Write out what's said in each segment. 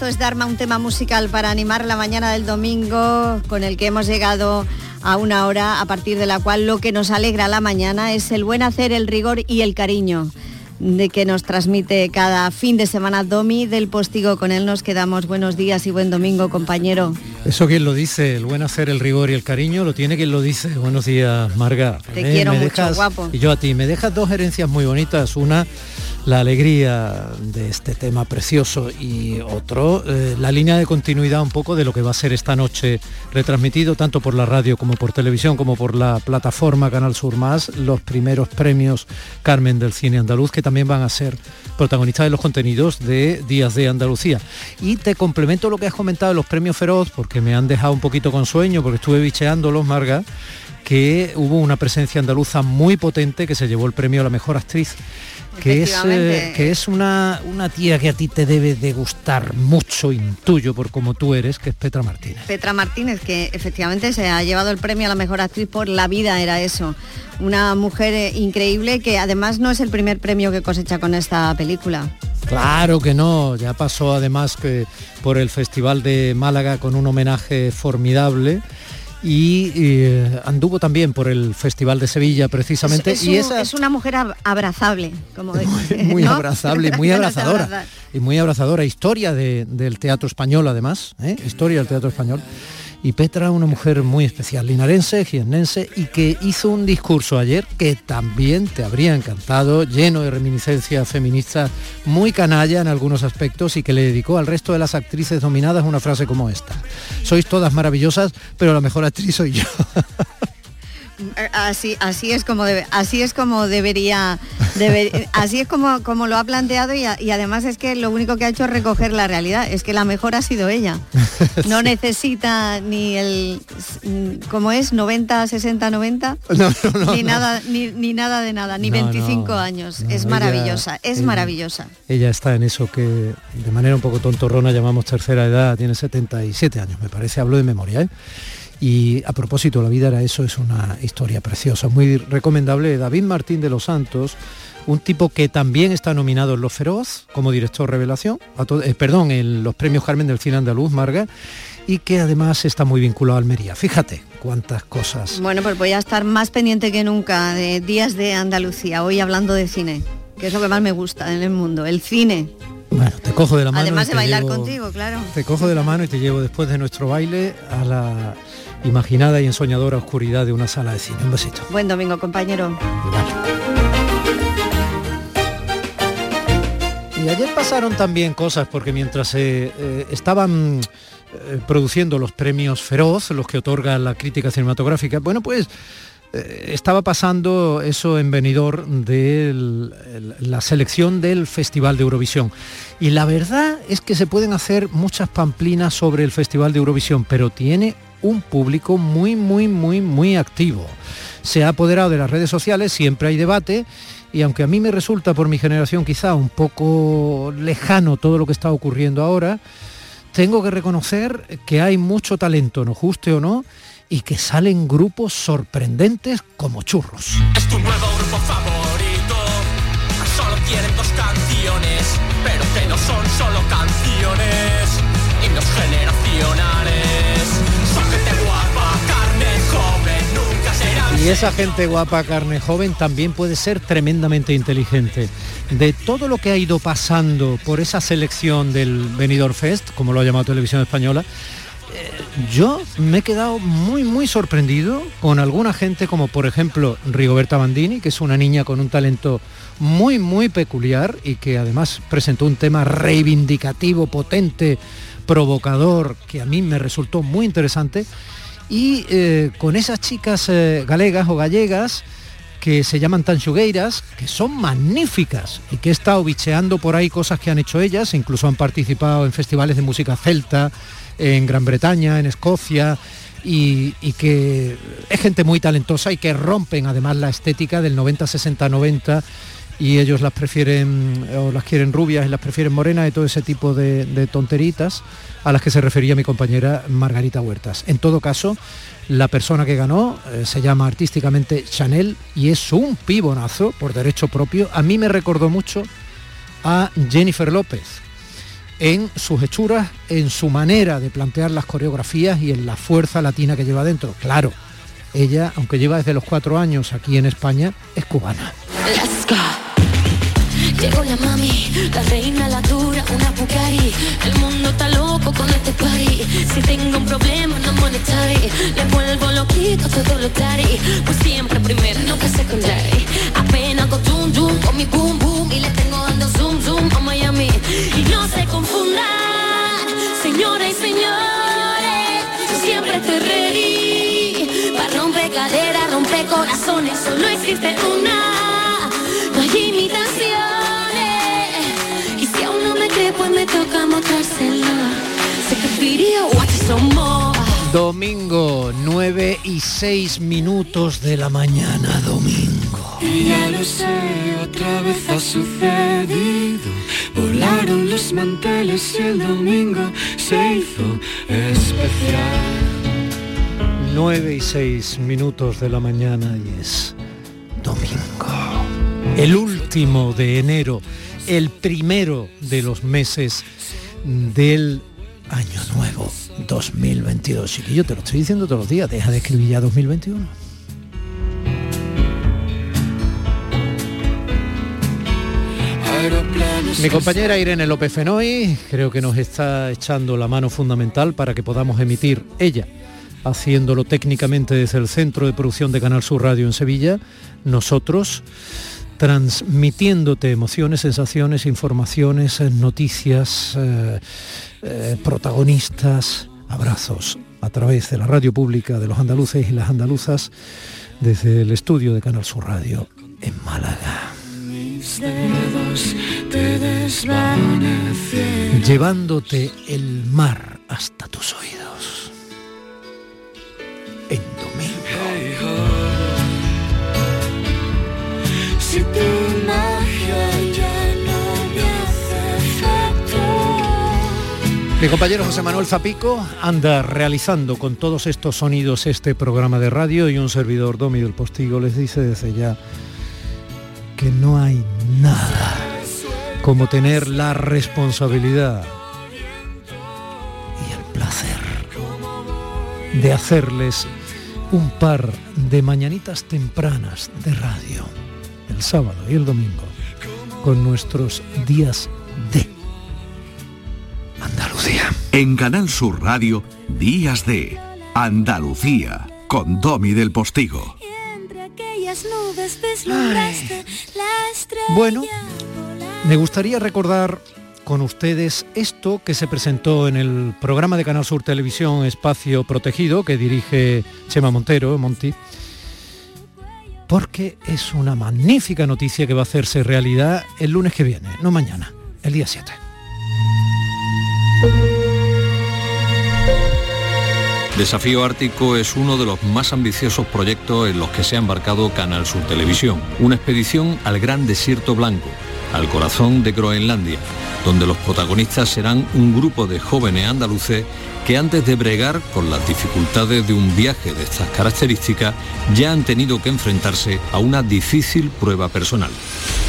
Esto es Dharma, un tema musical para animar la mañana del domingo con el que hemos llegado a una hora a partir de la cual lo que nos alegra la mañana es el buen hacer, el rigor y el cariño de que nos transmite cada fin de semana Domi del Postigo. Con él nos quedamos. Buenos días y buen domingo, compañero. Eso quien lo dice, el buen hacer, el rigor y el cariño, lo tiene quien lo dice. Buenos días, Marga. Te quiero mucho, guapo. Y yo a ti. Me dejas dos herencias muy bonitas. Una la alegría de este tema precioso y otro, eh, la línea de continuidad un poco de lo que va a ser esta noche retransmitido tanto por la radio como por televisión como por la plataforma Canal Sur Más, los primeros premios Carmen del Cine Andaluz que también van a ser protagonistas de los contenidos de Días de Andalucía. Y te complemento lo que has comentado de los premios Feroz porque me han dejado un poquito con sueño porque estuve bicheándolos, Marga que hubo una presencia andaluza muy potente que se llevó el premio a la mejor actriz que es, eh, que es una, una tía que a ti te debe de gustar mucho, intuyo, por como tú eres, que es Petra Martínez. Petra Martínez, que efectivamente se ha llevado el premio a la mejor actriz por la vida, era eso. Una mujer eh, increíble que además no es el primer premio que cosecha con esta película. Claro que no, ya pasó además que por el Festival de Málaga con un homenaje formidable y eh, anduvo también por el Festival de Sevilla precisamente. Es, y es una mujer abrazable, como muy, abrazable y muy abrazadora. y muy abrazadora. Historia del teatro español además, ¿eh? historia del teatro español y Petra una mujer muy especial, linarense, giennense y que hizo un discurso ayer que también te habría encantado, lleno de reminiscencias feministas, muy canalla en algunos aspectos y que le dedicó al resto de las actrices nominadas una frase como esta. Sois todas maravillosas, pero la mejor actriz soy yo. Así, así es como debe, así es como debería, así es como, como lo ha planteado y, además es que lo único que ha hecho es recoger la realidad, es que la mejor ha sido ella. No necesita ni el como es 90, 60, 90, ni nada, ni, nada de nada, ni 25 años. es maravillosa, es maravillosa. Ella está en eso que de manera un poco tontorrona llamamos tercera edad, tiene 77 años, me parece, hablo de memoria. ¿eh? Y a propósito, la vida era eso, es una historia preciosa, muy recomendable. David Martín de los Santos, un tipo que también está nominado en Los Feroz como director revelación, eh, perdón, en los premios Carmen del Cine Andaluz, Marga, y que además está muy vinculado a Almería. Fíjate cuántas cosas. Bueno, pues voy a estar más pendiente que nunca de Días de Andalucía, hoy hablando de cine, que es lo que más me gusta en el mundo, el cine. Bueno, te cojo de la mano. Además de bailar contigo, claro. Te cojo de la mano y te llevo después de nuestro baile a la imaginada y ensoñadora oscuridad de una sala de cine. Un besito. Buen domingo, compañero. Y ayer pasaron también cosas, porque mientras eh, eh, estaban eh, produciendo los premios Feroz, los que otorga la crítica cinematográfica, bueno, pues estaba pasando eso en venidor de la selección del Festival de Eurovisión. Y la verdad es que se pueden hacer muchas pamplinas sobre el Festival de Eurovisión, pero tiene un público muy, muy, muy, muy activo. Se ha apoderado de las redes sociales, siempre hay debate y aunque a mí me resulta por mi generación quizá un poco lejano todo lo que está ocurriendo ahora, tengo que reconocer que hay mucho talento, no guste o no, y que salen grupos sorprendentes como churros. Es tu nuevo grupo favorito, solo dos canciones, pero son solo canciones, esa gente guapa, carne joven, también puede ser tremendamente inteligente. De todo lo que ha ido pasando por esa selección del Benidorm Fest, como lo ha llamado Televisión Española, eh, yo me he quedado muy, muy sorprendido con alguna gente como por ejemplo Rigoberta Bandini, que es una niña con un talento muy, muy peculiar y que además presentó un tema reivindicativo, potente, provocador, que a mí me resultó muy interesante y eh, con esas chicas eh, galegas o gallegas que se llaman tanchugueiras, que son magníficas y que he estado bicheando por ahí cosas que han hecho ellas, incluso han participado en festivales de música celta en Gran Bretaña, en Escocia, y, que es gente muy talentosa y que rompen además la estética del 90, 60, 90 y ellos las prefieren o las quieren rubias y las prefieren morenas y todo ese tipo de, tonteritas a las que se refería mi compañera Margarita Huertas. En todo caso, la persona que ganó eh, se llama artísticamente Chanel y es un pibonazo por derecho propio. A mí me recordó mucho a Jennifer López. en sus hechuras, en su manera de plantear las coreografías y en la fuerza latina que lleva dentro. Claro, ella, aunque lleva desde los cuatro años aquí en España, es cubana. Llegó la mami, la reina, la dura, una Bugatti. El mundo está loco con este party. Si tengo un problema no monetary. Le vuelvo loquito todo lo daddy Pues siempre primero, nunca secondary Apenas hago zoom zoom con mi boom boom Y le tengo dando zoom zoom a Miami. Y no se confundan, señoras y señores. Yo siempre estoy ready. Para romper caderas, romper corazones. Solo existe una Domingo, 9 y 6 minutos de la mañana, domingo. Y ya lo sé, otra vez ha sucedido. Volaron los manteles y el domingo se hizo especial. 9 y 6 minutos de la mañana y es domingo. El último de enero, el primero de los meses del año nuevo 2022. yo te lo estoy diciendo todos los días, deja de escribir ya 2021. Mi compañera Irene López Fenoy creo que nos está echando la mano fundamental para que podamos emitir ella, haciéndolo técnicamente desde el Centro de Producción de Canal Sur Radio en Sevilla, nosotros transmitiéndote emociones, sensaciones, informaciones, noticias, eh, eh, protagonistas, abrazos a través de la radio pública de los andaluces y las andaluzas desde el estudio de Canal Sur Radio en Málaga. Llevándote el mar hasta tus oídos. En domingo. Mi compañero José Manuel Zapico anda realizando con todos estos sonidos este programa de radio y un servidor Domi del Postigo les dice desde ya que no hay nada como tener la responsabilidad y el placer de hacerles un par de mañanitas tempranas de radio el sábado y el domingo con nuestros días de. En Canal Sur Radio, Días de Andalucía, con Domi del Postigo. Bueno, me gustaría recordar con ustedes esto que se presentó en el programa de Canal Sur Televisión Espacio Protegido que dirige Chema Montero, Monti, porque es una magnífica noticia que va a hacerse realidad el lunes que viene, no mañana, el día 7. Desafío Ártico es uno de los más ambiciosos proyectos en los que se ha embarcado Canal Sur Televisión. Una expedición al gran desierto blanco, al corazón de Groenlandia, donde los protagonistas serán un grupo de jóvenes andaluces que antes de bregar con las dificultades de un viaje de estas características ya han tenido que enfrentarse a una difícil prueba personal.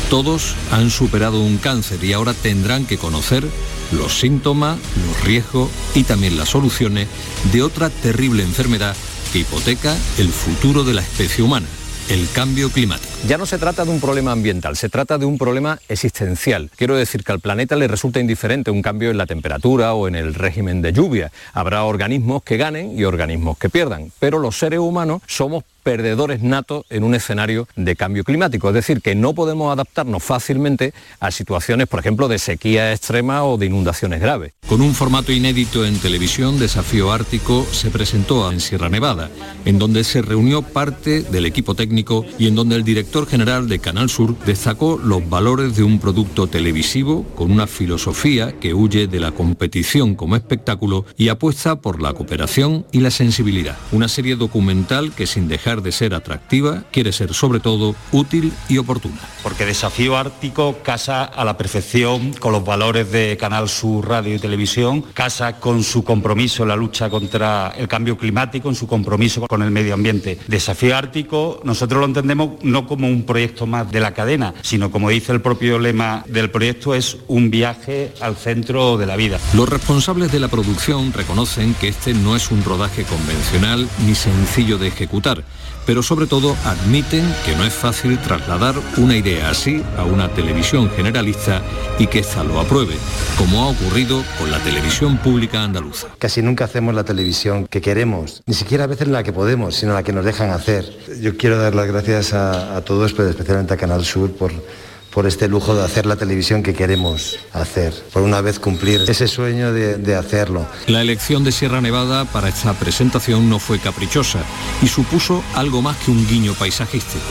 Todos han superado un cáncer y ahora tendrán que conocer los síntomas, los riesgos y también las soluciones de otra terrible enfermedad que hipoteca el futuro de la especie humana, el cambio climático. Ya no se trata de un problema ambiental, se trata de un problema existencial. Quiero decir que al planeta le resulta indiferente un cambio en la temperatura o en el régimen de lluvia. Habrá organismos que ganen y organismos que pierdan, pero los seres humanos somos perdedores natos en un escenario de cambio climático. Es decir, que no podemos adaptarnos fácilmente a situaciones, por ejemplo, de sequía extrema o de inundaciones graves. Con un formato inédito en televisión, Desafío Ártico se presentó en Sierra Nevada, en donde se reunió parte del equipo técnico y en donde el director general de Canal Sur destacó los valores de un producto televisivo con una filosofía que huye de la competición como espectáculo y apuesta por la cooperación y la sensibilidad. Una serie documental que sin dejar de ser atractiva, quiere ser sobre todo útil y oportuna. Porque Desafío Ártico casa a la perfección con los valores de Canal Sur Radio y Televisión, casa con su compromiso en la lucha contra el cambio climático, en su compromiso con el medio ambiente. Desafío Ártico nosotros lo entendemos no como como un proyecto más de la cadena, sino como dice el propio lema del proyecto, es un viaje al centro de la vida. Los responsables de la producción reconocen que este no es un rodaje convencional ni sencillo de ejecutar pero sobre todo admiten que no es fácil trasladar una idea así a una televisión generalista y que ésta lo apruebe, como ha ocurrido con la televisión pública andaluza. Casi nunca hacemos la televisión que queremos, ni siquiera a veces la que podemos, sino la que nos dejan hacer. Yo quiero dar las gracias a, a todos, pero especialmente a Canal Sur por por este lujo de hacer la televisión que queremos hacer, por una vez cumplir ese sueño de, hacerlo. La elección de Sierra Nevada para esta presentación no fue caprichosa y supuso algo más que un guiño paisajístico.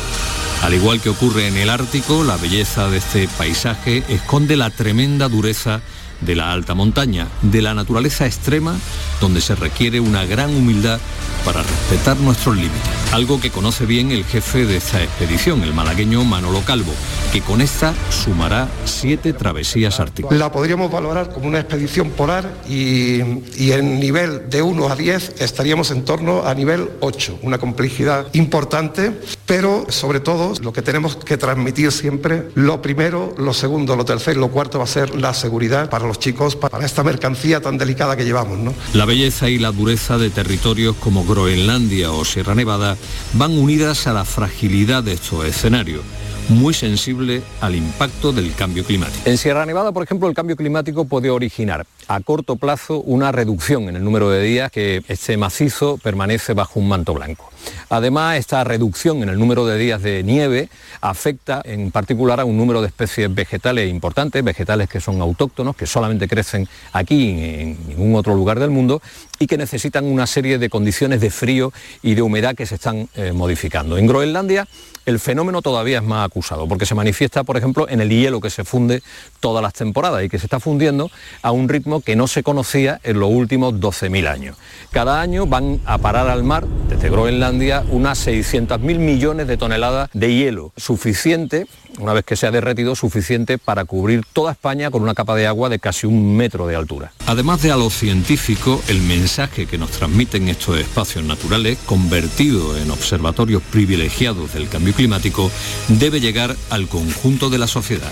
Al igual que ocurre en el Ártico, la belleza de este paisaje esconde la tremenda dureza de la alta montaña, de la naturaleza extrema, donde se requiere una gran humildad para respetar nuestros límites. Algo que conoce bien el jefe de esta expedición, el malagueño Manolo Calvo, que con esta sumará siete travesías árticas. La podríamos valorar como una expedición polar y, en nivel de 1 a 10 estaríamos en torno a nivel 8, una complejidad importante, pero sobre todo lo que tenemos que transmitir siempre, lo primero, lo segundo, lo tercero y lo cuarto va a ser la seguridad para los chicos, para esta mercancía tan delicada que llevamos. ¿no? La belleza y la dureza de territorios como Groenlandia o Sierra Nevada van unidas a la fragilidad de estos escenarios muy sensible al impacto del cambio climático. En Sierra Nevada, por ejemplo, el cambio climático puede originar a corto plazo una reducción en el número de días que este macizo permanece bajo un manto blanco. Además, esta reducción en el número de días de nieve afecta en particular a un número de especies vegetales importantes, vegetales que son autóctonos, que solamente crecen aquí en ningún otro lugar del mundo y que necesitan una serie de condiciones de frío y de humedad que se están eh, modificando. En Groenlandia el fenómeno todavía es más acusado, porque se manifiesta, por ejemplo, en el hielo que se funde todas las temporadas y que se está fundiendo a un ritmo que no se conocía en los últimos 12.000 años. Cada año van a parar al mar, desde Groenlandia, unas 600.000 millones de toneladas de hielo, suficiente, una vez que se ha derretido, suficiente para cubrir toda España con una capa de agua de casi un metro de altura. Además de a lo científico, el mensaje que nos transmiten estos espacios naturales, convertidos en observatorios privilegiados del cambio climático, debe llegar al conjunto de la sociedad.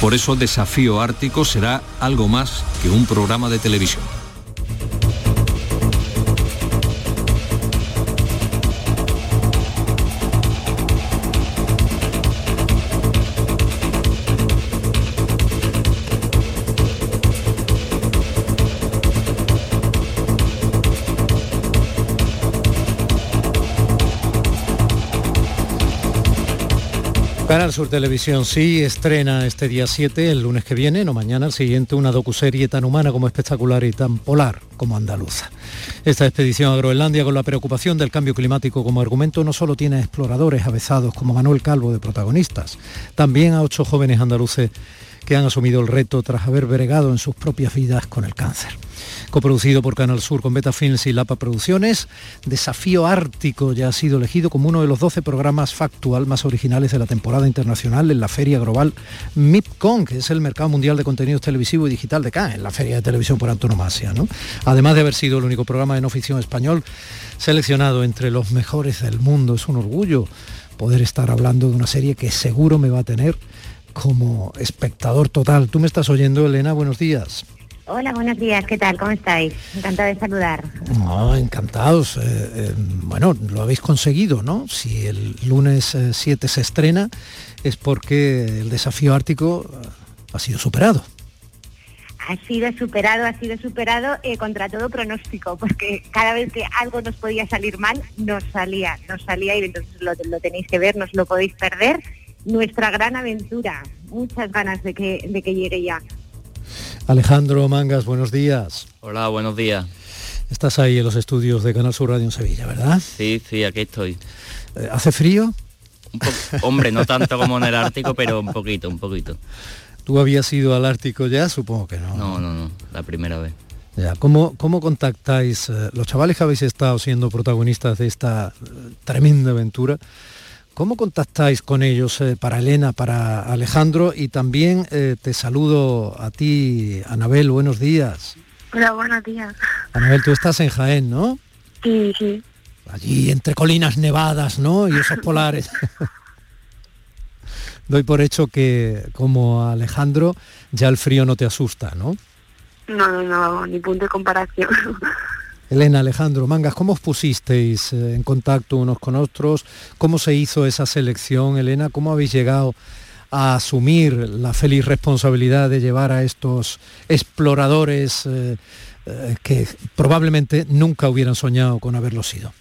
Por eso Desafío Ártico será algo más que un programa de televisión. Canal Sur Televisión sí estrena este día 7, el lunes que viene, no mañana, el siguiente, una docuserie tan humana como espectacular y tan polar como andaluza. Esta expedición a Groenlandia con la preocupación del cambio climático como argumento no solo tiene exploradores avezados como Manuel Calvo de protagonistas, también a ocho jóvenes andaluces que han asumido el reto tras haber bregado en sus propias vidas con el cáncer. Coproducido por Canal Sur con Beta Films y Lapa Producciones, Desafío Ártico ya ha sido elegido como uno de los 12 programas factual más originales de la temporada internacional en la Feria Global MIPCON, que es el mercado mundial de contenidos televisivo y digital de Cannes, la feria de televisión por antonomasia. ¿no? Además de haber sido el único programa de no ficción español seleccionado entre los mejores del mundo, es un orgullo poder estar hablando de una serie que seguro me va a tener como espectador total. Tú me estás oyendo, Elena, buenos días. Hola, buenos días, ¿qué tal? ¿Cómo estáis? Encantada de saludar. encantados. Eh, eh, bueno, lo habéis conseguido, ¿no? Si el lunes 7 eh, se estrena es porque el desafío ártico ha sido superado. Ha sido superado, ha sido superado contra todo pronóstico, porque cada vez que algo nos podía salir mal, nos salía, nos salía y entonces lo, lo tenéis que ver, no os lo podéis perder nuestra gran aventura. Muchas ganas de que, de que llegue ya. Alejandro Mangas, buenos días. Hola, buenos días. Estás ahí en los estudios de Canal Sur Radio en Sevilla, ¿verdad? Sí, sí, aquí estoy. Eh, ¿Hace frío? hombre, no tanto como en el Ártico, pero un poquito, un poquito. ¿Tú habías ido al Ártico ya? Supongo que no. No, no, no, la primera vez. Ya, ¿cómo, cómo contactáis, eh, los chavales que habéis estado siendo protagonistas de esta eh, tremenda aventura? ¿Cómo contactáis con ellos eh, para Elena, para Alejandro? Y también eh, te saludo a ti, Anabel, buenos días. Hola, buenos días. Anabel, tú estás en Jaén, ¿no? Sí, sí. Allí entre colinas nevadas, ¿no? Y esos polares. doy por hecho que como Alejandro ya el frío no te asusta, ¿no? No, no, no, ni punto de comparación. Elena, Alejandro, Mangas, ¿cómo os pusisteis eh, en contacto unos con otros? ¿Cómo se hizo esa selección, Elena? ¿Cómo habéis llegado a asumir la feliz responsabilidad de llevar a estos exploradores eh, eh, que probablemente nunca hubieran soñado con haberlo sido?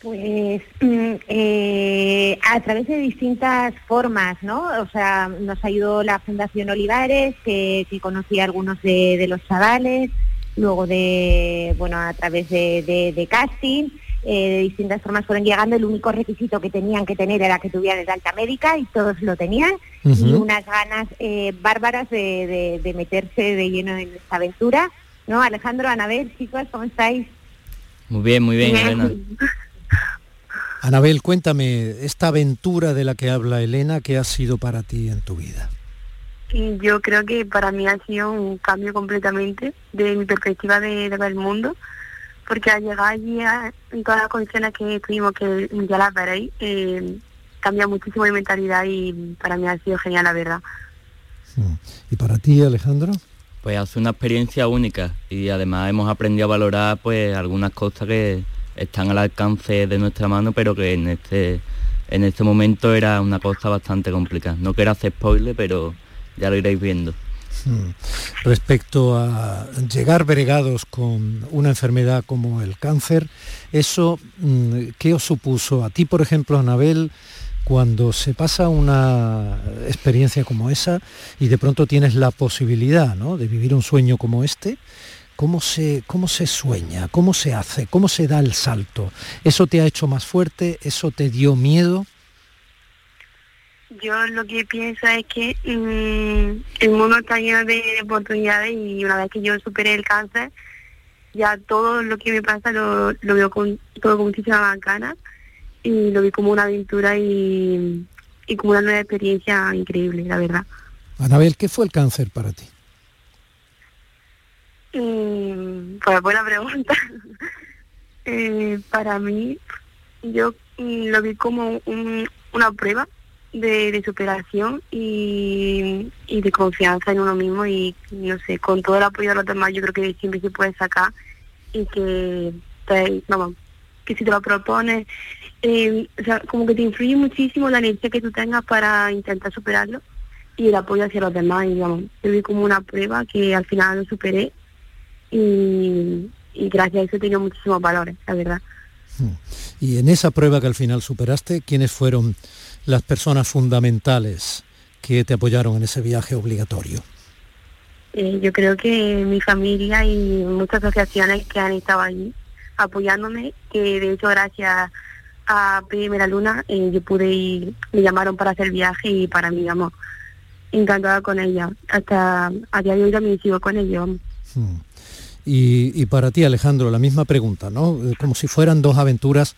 Pues mm, eh, a través de distintas formas, ¿no? O sea, nos ayudó la Fundación Olivares, que, que conocía a algunos de, de los chavales, luego de, bueno, a través de, de- de casting, eh, de distintas formas fueron llegando. El único requisito que tenían que tener era que tuvieran el alta médica y todos lo tenían. Y unas ganas eh, bárbaras de, de- de meterse de lleno en esta aventura. ¿No? Alejandro, Anabel, chicos, ¿cómo estáis? Muy bien, muy bien, Elena. Anabel, cuéntame, esta aventura de la que habla Elena, ¿qué ha sido para ti en tu vida? Yo creo que para mí ha sido un cambio completamente de mi perspectiva de, de ver el mundo, porque al llegar allí a- en todas las condiciones que tuvimos, que ya las veréis, eh, cambia muchísimo mi mentalidad y para mí ha sido genial, la verdad. ¿Y para ti, Alejandro? Pues hace una experiencia única y además hemos aprendido a valorar pues algunas cosas que están al alcance de nuestra mano, pero que en este en este momento era una cosa bastante complicada. No quiero hacer spoiler, pero ya lo iréis viendo. Mm. Respecto a llegar bregados con una enfermedad como el cáncer, ¿eso mm, qué os supuso? A ti, por ejemplo, Anabel, cuando se pasa una experiencia como esa y de pronto tienes la posibilidad ¿no? de vivir un sueño como este, ¿cómo se, ¿cómo se sueña? ¿Cómo se hace? ¿Cómo se da el salto? ¿Eso te ha hecho más fuerte? ¿Eso te dio miedo? Yo lo que pienso es que mm, el mundo está lleno de oportunidades y una vez que yo superé el cáncer, ya todo lo que me pasa lo, lo veo con todo con muchísima ganas y lo vi como una aventura y, y como una nueva experiencia increíble, la verdad. Anabel, ¿qué fue el cáncer para ti? Mm, pues buena pregunta. Eh, para mí, yo mm, lo vi como un- una prueba de, superación y, de confianza en uno mismo y, no sé, con todo el apoyo de los demás yo creo que siempre se puede sacar y que, vamos, que si te lo propones, eh, o sea, como que te influye muchísimo la energía que tú tengas para intentar superarlo y el apoyo hacia los demás. Y vamos, yo vi como una prueba que al final lo superé y, y gracias a eso he tenido muchísimos valores, la verdad. Y en esa prueba que al final superaste, ¿quiénes fueron las personas fundamentales que te apoyaron en ese viaje obligatorio? Eh, yo creo que mi familia y muchas asociaciones que han estado allí apoyándome, que de hecho gracias a Primera Luna eh, yo pude ir, me llamaron para hacer el viaje y para mí, vamos, encantada con ella. Hasta a día de hoy también sigo con ella. vamos. Y, para ti, Alejandro, la misma pregunta, ¿no? Eh, Como si fueran dos aventuras,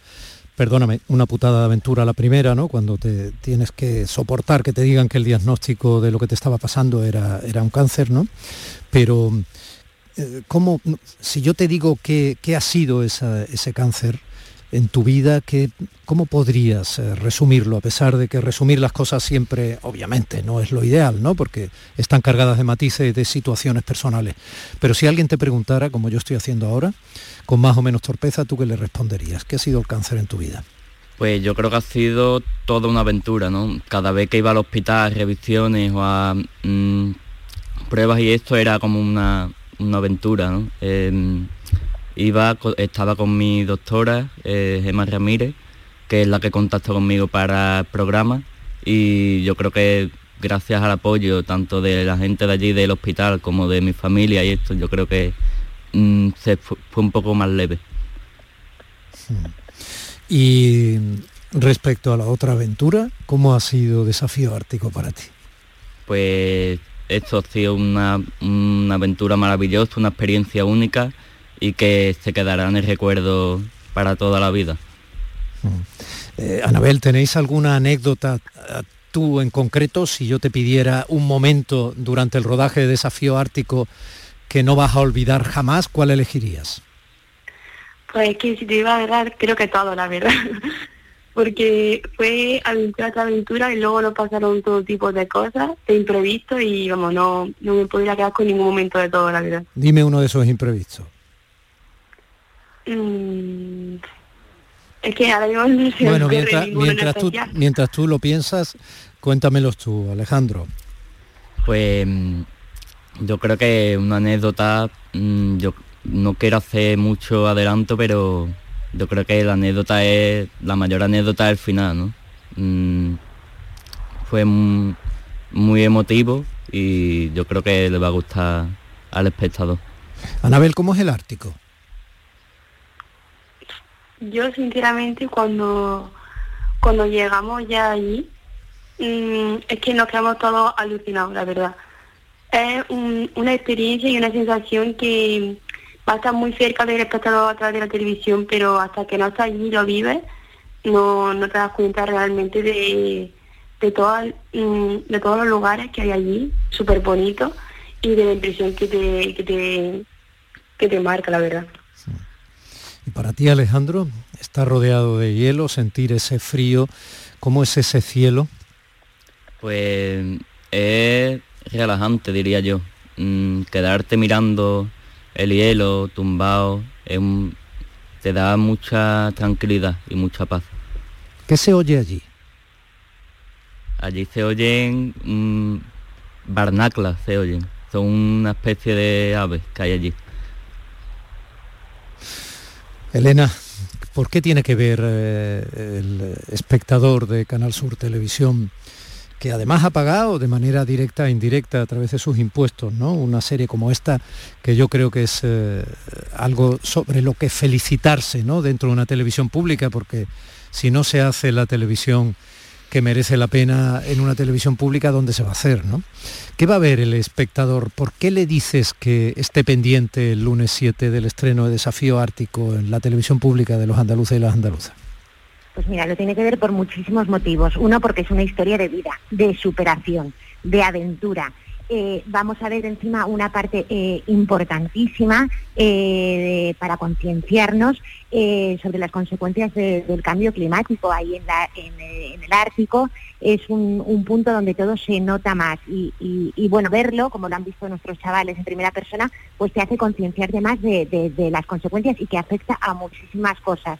perdóname, una putada de aventura la primera, ¿no? Cuando te tienes que soportar que te digan que el diagnóstico de lo que te estaba pasando era, era un cáncer, ¿no? Pero, eh, ¿cómo, si yo te digo que, qué ha sido ese cáncer en tu vida, ¿qué, ¿cómo podrías eh, resumirlo? A pesar de que resumir las cosas siempre, obviamente, no es lo ideal, ¿no? Porque están cargadas de matices de situaciones personales. Pero si alguien te preguntara, como yo estoy haciendo ahora, con más o menos torpeza, ¿tú qué le responderías? ¿Qué ha sido el cáncer en tu vida? Pues yo creo que ha sido toda una aventura, ¿no? Cada vez que iba al hospital, a revisiones o a mm, pruebas y esto era como una, una aventura, ¿no? Eh, iba, estaba con mi doctora, eh, Gemma Ramírez, que es la que contactó conmigo para el programa y yo creo que gracias al apoyo tanto de la gente de allí del hospital como de mi familia y esto, yo creo que mm, se fue un poco más leve. Y respecto a la otra aventura, ¿cómo ha sido Desafío Ártico para ti? pues esto ha sido una, una aventura maravillosa, una experiencia única y que se quedará en el recuerdo para toda la vida. Eh, Anabel, ¿tenéis alguna anécdota tú en concreto, si yo te pidiera un momento durante el rodaje de Desafío Ártico que no vas a olvidar jamás, ¿cuál elegirías? Pues que si te iba a verdad, creo que todo, la verdad. porque fue aventura tras aventura y luego nos pasaron todo tipo de cosas, de imprevisto y vamos, no, no me podría quedar con ningún momento de todo, la verdad. Dime uno de esos imprevistos. Mm, es que ahora mismo no se Bueno, mientras, mientras, tú, mientras tú lo piensas, cuéntamelos tú, Alejandro. Pues mm, yo creo que una anécdota, mm, yo no quiero hacer mucho adelanto, pero yo creo que la anécdota es, la mayor anécdota es el final, ¿no? Mm, fue mu- muy emotivo y yo creo que le va a gustar al espectador. Anabel, ¿cómo es el Ártico? Yo sinceramente cuando cuando llegamos ya allí mm, es que nos quedamos todos alucinados, la verdad. Es un- una experiencia y una sensación que va a estar muy cerca del espectador a través de la televisión, pero hasta que no estás allí y lo vives, no, no te das cuenta realmente de, de, todas, mm, de todos los lugares que hay allí, súper bonitos, y de la impresión que te, que te, que te marca, la verdad. Y para ti, Alejandro, estar rodeado de hielo, sentir ese frío, ¿cómo es ese cielo? Pues es relajante, diría yo. Mm, quedarte mirando el hielo tumbado es un- te da mucha tranquilidad y mucha paz. ¿Qué se oye allí? Allí se oyen mm, barnaclas, se oyen. Son una especie de aves que hay allí. Elena, ¿por qué tiene que ver eh, el espectador de Canal Sur Televisión, que además ha pagado de manera directa e indirecta a través de sus impuestos, ¿no? Una serie como esta, que yo creo que es eh, algo sobre lo que felicitarse, ¿no? Dentro de una televisión pública, porque si no se hace la televisión que merece la pena en una televisión pública, ¿dónde se va a hacer, no? ¿Qué va a ver el espectador? ¿Por qué le dices que esté pendiente el lunes 7 del estreno de Desafío Ártico en la televisión pública de los andaluces y las andaluzas? Pues mira, lo tiene que ver por muchísimos motivos. Uno, porque es una historia de vida, de superación, de aventura. Eh, vamos a ver encima una parte eh, importantísima eh, de- para concienciarnos eh, sobre las consecuencias de- del cambio climático ahí en, la- en, el Ártico. Es un, un punto donde todo se nota más y, y- bueno, verlo, como lo han visto nuestros chavales en primera persona, pues te hace concienciarte más de, las consecuencias y que afecta a muchísimas cosas.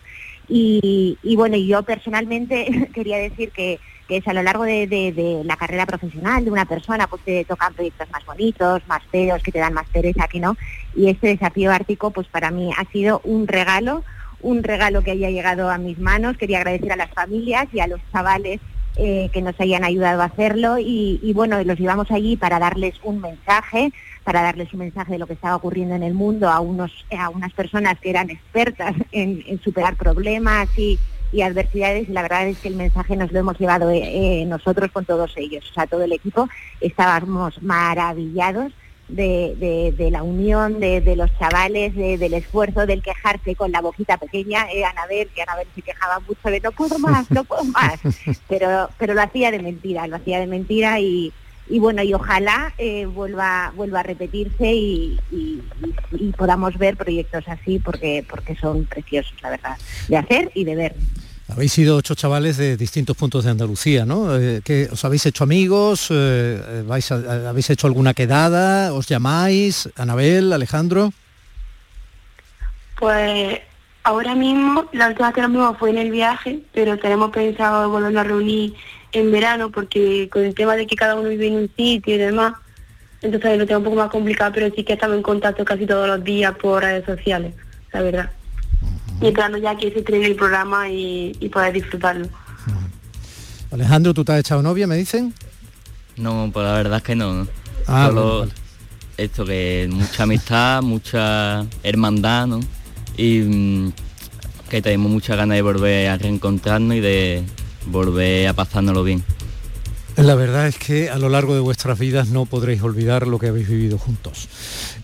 Y, y bueno, yo personalmente quería decir que, que es a lo largo de, la carrera profesional de una persona, pues te tocan proyectos más bonitos, más feos, que te dan más pereza, que no. Y este desafío ártico, pues para mí ha sido un regalo, un regalo que haya llegado a mis manos. Quería agradecer a las familias y a los chavales eh, que nos hayan ayudado a hacerlo y, bueno, los llevamos allí para darles un mensaje, para darles un mensaje de lo que estaba ocurriendo en el mundo a, unos, a unas personas que eran expertas en superar problemas y, y adversidades y la verdad es que el mensaje nos lo hemos llevado eh, eh, nosotros con todos ellos, o sea, todo el equipo estábamos maravillados de, de- de la unión de, de los chavales, de- del esfuerzo, del quejarse con la boquita pequeña, eh, Anabel, que Anabel se quejaba mucho de no puedo más, no puedo más, pero, pero lo hacía de mentira, lo hacía de mentira y, y bueno, y ojalá eh, vuelva, vuelva a repetirse y, y- y- y podamos ver proyectos así porque, porque son preciosos, la verdad, de hacer y de ver. Habéis sido ocho chavales de distintos puntos de Andalucía, ¿no? Eh, ¿qué- ¿Os habéis hecho amigos? Eh, vais a- ¿Habéis hecho alguna quedada? ¿Os llamáis? Anabel, Alejandro. Pues ahora mismo, la última vez que nos vimos fue en el viaje, pero tenemos pensado volvernos a reunir en verano porque con el tema de que cada uno vive en un sitio y demás, entonces lo tengo un poco más complicado, pero sí que estamos en contacto casi todos los días por redes sociales, la verdad. Y esperando ya que se estrene el programa y, y poder disfrutarlo. Alejandro, ¿tú te has echado novia, me dicen? No, pues la verdad es que no. ¿no? Ah, Solo bueno, vale. esto que mucha amistad, mucha hermandad, ¿no? Y mm, que tenemos muchas ganas de volver a reencontrarnos y de volver a pasárnoslo bien. La verdad es que a lo largo de vuestras vidas no podréis olvidar lo que habéis vivido juntos.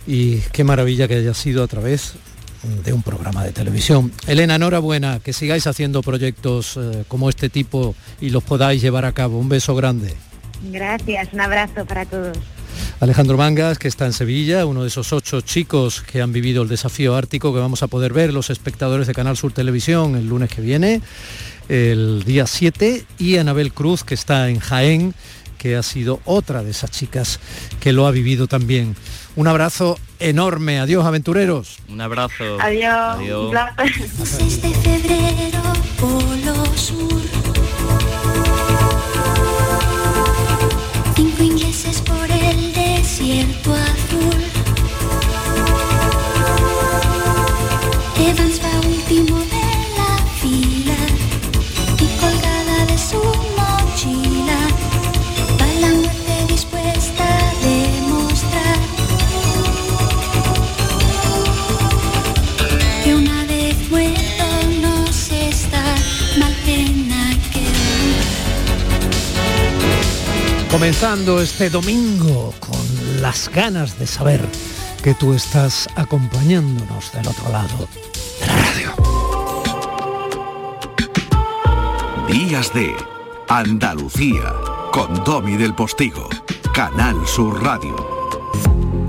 Y qué maravilla que haya sido a través de un programa de televisión. Elena, enhorabuena, que sigáis haciendo proyectos eh, como este tipo y los podáis llevar a cabo. Un beso grande. Gracias, un abrazo para todos. Alejandro Mangas, que está en Sevilla, uno de esos ocho chicos que han vivido el desafío ártico que vamos a poder ver los espectadores de Canal Sur Televisión el lunes que viene, el día 7, y Anabel Cruz, que está en Jaén, que ha sido otra de esas chicas que lo ha vivido también. Un abrazo enorme. Adiós, aventureros. Un abrazo. Adiós. Adiós. Un placer. 6 de febrero, Polo Sur. Cinco ingleses por desierto azul. Evans va último de la fila y colgada de su mochila va la muerte dispuesta a demostrar que una vez muerto no se está mal pena que Comenzando este domingo con las ganas de saber que tú estás acompañándonos del otro lado de la radio. Días de Andalucía con Domi del Postigo, Canal Sur Radio.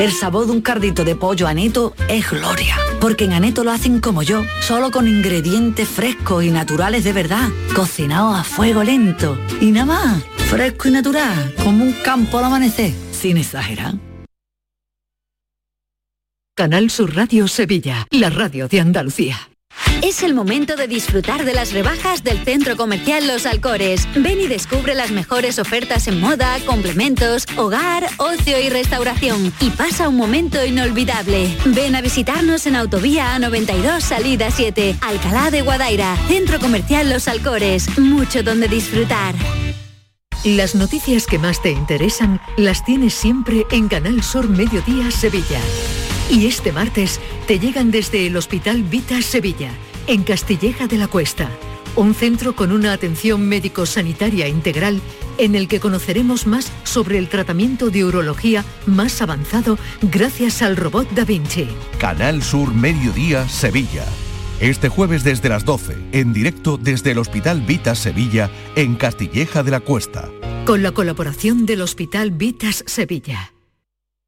El sabor de un cardito de pollo aneto es gloria, porque en aneto lo hacen como yo, solo con ingredientes frescos y naturales de verdad, cocinados a fuego lento. Y nada más, fresco y natural, como un campo al amanecer, sin exagerar. Canal Sur Radio Sevilla, la radio de Andalucía. Es el momento de disfrutar de las rebajas del Centro Comercial Los Alcores. Ven y descubre las mejores ofertas en moda, complementos, hogar, ocio y restauración. Y pasa un momento inolvidable. Ven a visitarnos en Autovía A92 Salida 7, Alcalá de Guadaira. Centro Comercial Los Alcores. Mucho donde disfrutar. Las noticias que más te interesan las tienes siempre en Canal Sur Mediodía Sevilla. Y este martes te llegan desde el Hospital Vita Sevilla, en Castilleja de la Cuesta, un centro con una atención médico-sanitaria integral en el que conoceremos más sobre el tratamiento de urología más avanzado gracias al robot Da Vinci. Canal Sur Mediodía Sevilla. Este jueves desde las 12, en directo desde el Hospital Vita Sevilla, en Castilleja de la Cuesta. Con la colaboración del Hospital Vitas Sevilla.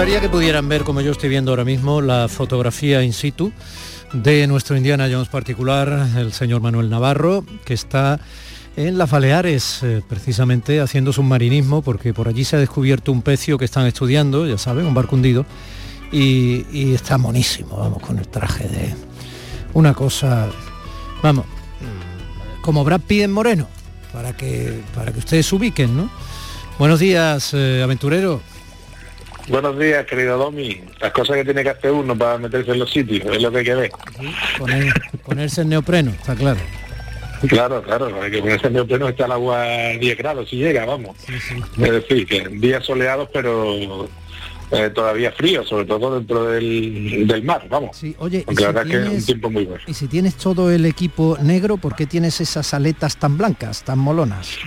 Gustaría que pudieran ver, como yo estoy viendo ahora mismo, la fotografía in situ de nuestro Indiana Jones particular, el señor Manuel Navarro, que está en las Baleares, eh, precisamente haciendo submarinismo, porque por allí se ha descubierto un pecio que están estudiando, ya saben, un barco hundido, y, está monísimo, vamos, con el traje de una cosa, vamos, como Brad Pitt en Moreno, para que, para que ustedes se ubiquen, ¿no? Buenos días, eh, aventurero. Buenos días, querido Domi. Las cosas que tiene que hacer uno para meterse en los sitios, es lo que hay que ver. Poner- ponerse el neopreno, está claro. Claro, claro, hay que ponerse en neopreno está el agua a 10 grados, si llega, vamos. Es decir, que días soleados, pero eh, todavía frío, sobre todo dentro del, del mar, vamos. Sí, oye, Porque y la si verdad que es un tiempo muy bueno. Y si tienes todo el equipo negro, ¿por qué tienes esas aletas tan blancas, tan molonas?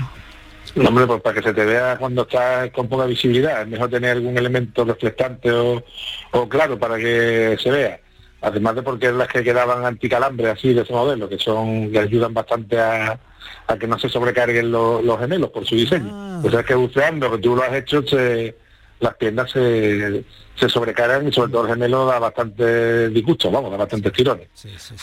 No, Hombre, pues para que se te vea cuando estás con poca visibilidad, es mejor tener algún elemento reflectante o, o claro para que se vea. Además de porque es las que quedaban anticalambre así de ese modelo, que son que ayudan bastante a, a que no se sobrecarguen los, los gemelos por su diseño. Pues es que buceando, que tú lo has hecho, se- las piernas se, se sobrecargan y sobre todo el gemelo da bastante disgusto, vamos, da bastantes tirones.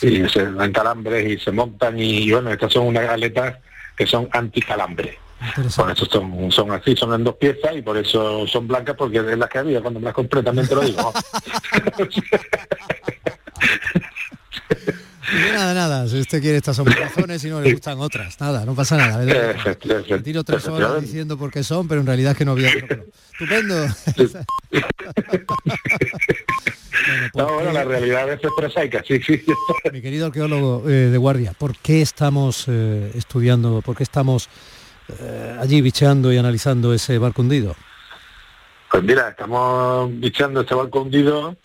Y se dan calambres y se montan y, bueno, estas son unas aletas que son anticalambre. Por eso son, son así, son en dos piezas y por eso son blancas porque es las que había cuando me las compré, también te lo digo. nada, nada, si usted quiere estas son razones y no le gustan otras, nada, no pasa nada. Me tiro tres horas diciendo por qué son, pero en realidad es que no había... Estupendo. no, bueno, la realidad es prosaica, sí, sí. Mi querido arqueólogo eh, de guardia, ¿por qué estamos eh, estudiando, por qué estamos eh, allí bicheando y analizando ese barco hundido? Pues mira, estamos bicheando este barco hundido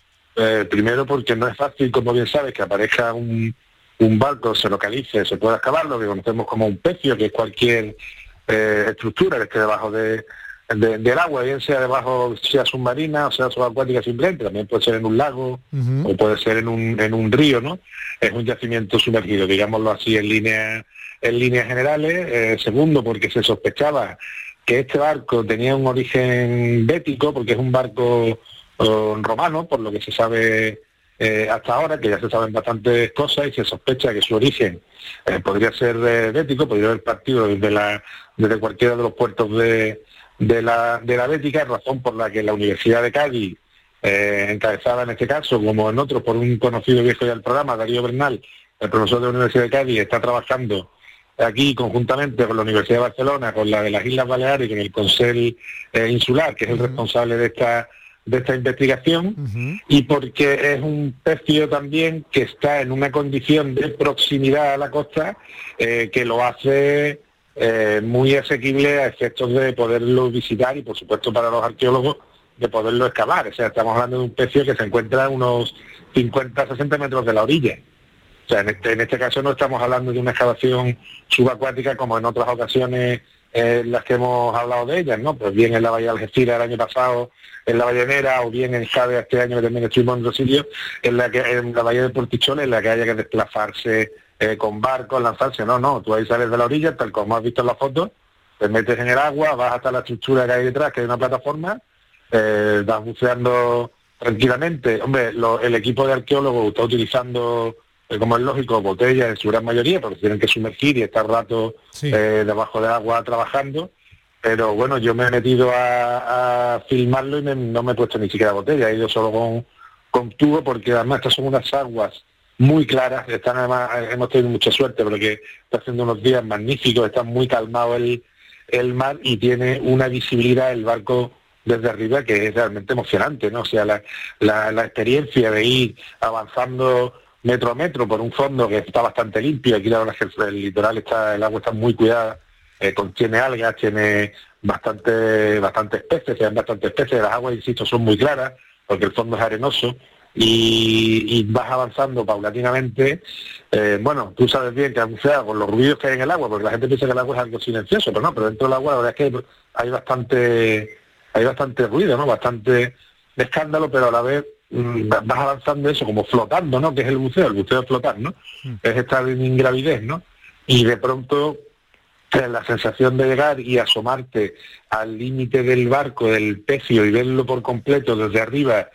primero porque no es fácil, como bien sabes, que aparezca un, un barco, se localice, se pueda excavar, lo que conocemos como un pecio, que es cualquier estructura que esté debajo de, del agua, bien sea debajo, sea submarina o sea subacuática simplemente, también puede ser en un lago o puede ser en un, en un río, ¿no? Es un yacimiento sumergido, digámoslo así en línea en líneas generales. Eh, segundo, porque se sospechaba que este barco tenía un origen bético, porque es un barco eh, romano, por lo que se sabe eh, hasta ahora, que ya se saben bastantes cosas y se sospecha que su origen podría ser bético, podría haber partido desde, la, desde cualquiera de los puertos de, de la, de la Bética, razón por la que la Universidad de Cádiz, encabezada en este caso, como en otros, por un conocido viejo del programa, Darío Bernal, el profesor de la Universidad de Cádiz, está trabajando aquí conjuntamente con la Universidad de Barcelona, con la de las Islas Baleares y con el Consell eh, Insular, que es el responsable de esta de esta investigación y porque es un pecio también que está en una condición de proximidad a la costa eh, que lo hace eh, muy asequible a efectos de poderlo visitar y por supuesto para los arqueólogos de poderlo excavar. O sea, estamos hablando de un pecio que se encuentra a unos 50, 60 metros de la orilla. O sea, en este, en este caso no estamos hablando de una excavación subacuática como en otras ocasiones en las que hemos hablado de ellas, ¿no? Pues bien en la Bahía de Algeciras el año pasado, en la Ballenera, o bien en Jade este año que también estuvimos en otro sitio, en la que en la Bahía de Portichón, en la que haya que desplazarse eh, con barcos, lanzarse, no, no, tú ahí sales de la orilla, tal como has visto en la foto, te metes en el agua, vas hasta la estructura que hay detrás, que hay una plataforma, eh, vas buceando tranquilamente. Hombre, el equipo de arqueólogos está utilizando, eh, como es lógico, botellas en su gran mayoría, porque tienen que sumergir y estar rato eh, debajo del agua trabajando. Pero bueno, yo me he metido a, filmarlo y no me he puesto ni siquiera botella, he ido solo con, con tubo, porque además estas son unas aguas muy claras, están además, hemos tenido mucha suerte porque está haciendo unos días magníficos, está muy calmado el, el mar y tiene una visibilidad el barco desde arriba que es realmente emocionante, ¿no? O sea, la, la, experiencia de ir avanzando metro a metro por un fondo que está bastante limpio, aquí la verdad es que el, litoral está, el agua está muy cuidada, eh, contiene algas, tiene bastante, bastante especies, tiene bastante especies, las aguas, insisto, son muy claras, porque el fondo es arenoso, y, vas avanzando paulatinamente. Eh, bueno, tú sabes bien que sea con los ruidos que hay en el agua, porque la gente piensa que el agua es algo silencioso, pero no, pero dentro del agua la verdad es que hay bastante, hay bastante ruido, ¿no? Bastante escándalo, pero a la vez vas avanzando eso como flotando, ¿no? Que es el buceo, el buceo es flotar, ¿no? Mm. Es estar en ingravidez, ¿no? Y de pronto la sensación de llegar y asomarte al límite del barco, del pecio y verlo por completo desde arriba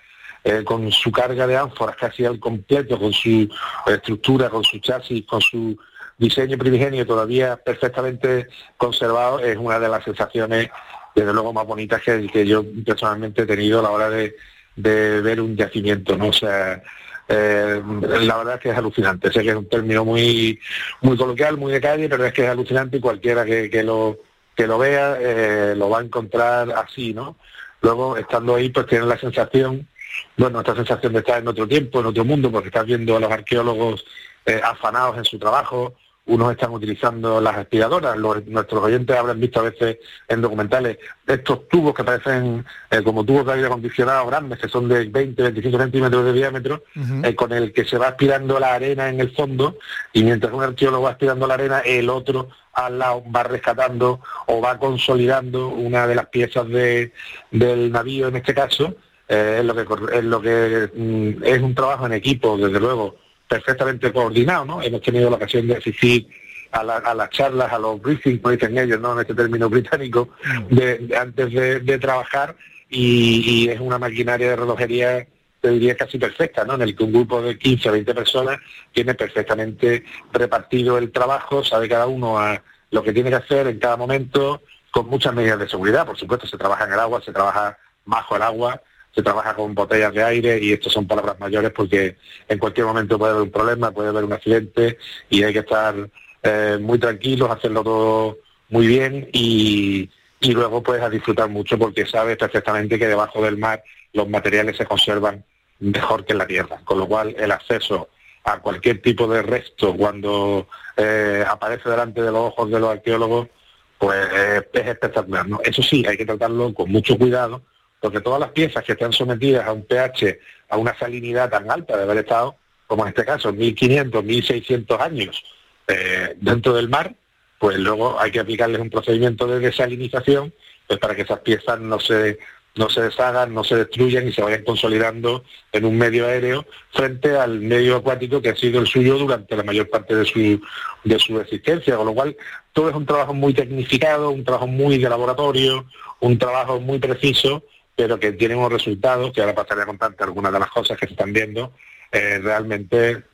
eh, con su carga de ánforas casi al completo, con su estructura, con su chasis, con su diseño primigenio todavía perfectamente conservado, es una de las sensaciones, desde luego, más bonitas que, yo personalmente he tenido a la hora de, ver un yacimiento, ¿no? O sea, eh, la verdad es que es alucinante. Sé que es un término muy, muy coloquial, muy de calle, pero es que es alucinante y cualquiera que, lo que lo vea eh, lo va a encontrar así, ¿no? Luego, estando ahí, pues tiene la sensación bueno, esta sensación de estar en otro tiempo, en otro mundo, porque estás viendo a los arqueólogos eh, afanados en su trabajo, unos están utilizando las aspiradoras, nuestros oyentes habrán visto a veces en documentales estos tubos que parecen eh, como tubos de aire acondicionado grandes, que son de 20, 25 centímetros de diámetro, eh, con el que se va aspirando la arena en el fondo, y mientras un arqueólogo va aspirando la arena, el otro al lado va rescatando o va consolidando una de las piezas de, del navío en este caso, eh, es lo que es lo que mm, es un trabajo en equipo, desde luego, perfectamente coordinado, ¿no? Hemos tenido la ocasión de asistir a, las charlas, a los briefings, como dicen ellos, ¿no? En este término británico, mm. de, antes de, trabajar y, es una maquinaria de relojería te diría casi perfecta, ¿no? En el que un grupo de 15 o 20 personas tiene perfectamente repartido el trabajo, sabe cada uno a, lo que tiene que hacer en cada momento con muchas medidas de seguridad. Por supuesto, se trabaja en el agua, se trabaja bajo el agua, se trabaja con botellas de aire y estas son palabras mayores porque en cualquier momento puede haber un problema, puede haber un accidente y hay que estar eh, muy tranquilos, hacerlo todo muy bien y, y luego puedes disfrutar mucho porque sabes perfectamente que debajo del mar los materiales se conservan mejor que en la tierra, con lo cual el acceso a cualquier tipo de resto cuando eh, aparece delante de los ojos de los arqueólogos, pues es espectacular. ¿no? Eso sí, hay que tratarlo con mucho cuidado, porque todas las piezas que están sometidas a un pH, a una salinidad tan alta de haber estado, como en este caso, 1500, 1600 años eh, dentro del mar, pues luego hay que aplicarles un procedimiento de desalinización pues para que esas piezas no se no se deshagan, no se destruyan y se vayan consolidando en un medio aéreo frente al medio acuático que ha sido el suyo durante la mayor parte de su, de su existencia, con lo cual todo es un trabajo muy tecnificado, un trabajo muy de laboratorio, un trabajo muy preciso, pero que tiene unos resultados, que ahora pasaré a contarte algunas de las cosas que se están viendo, eh, realmente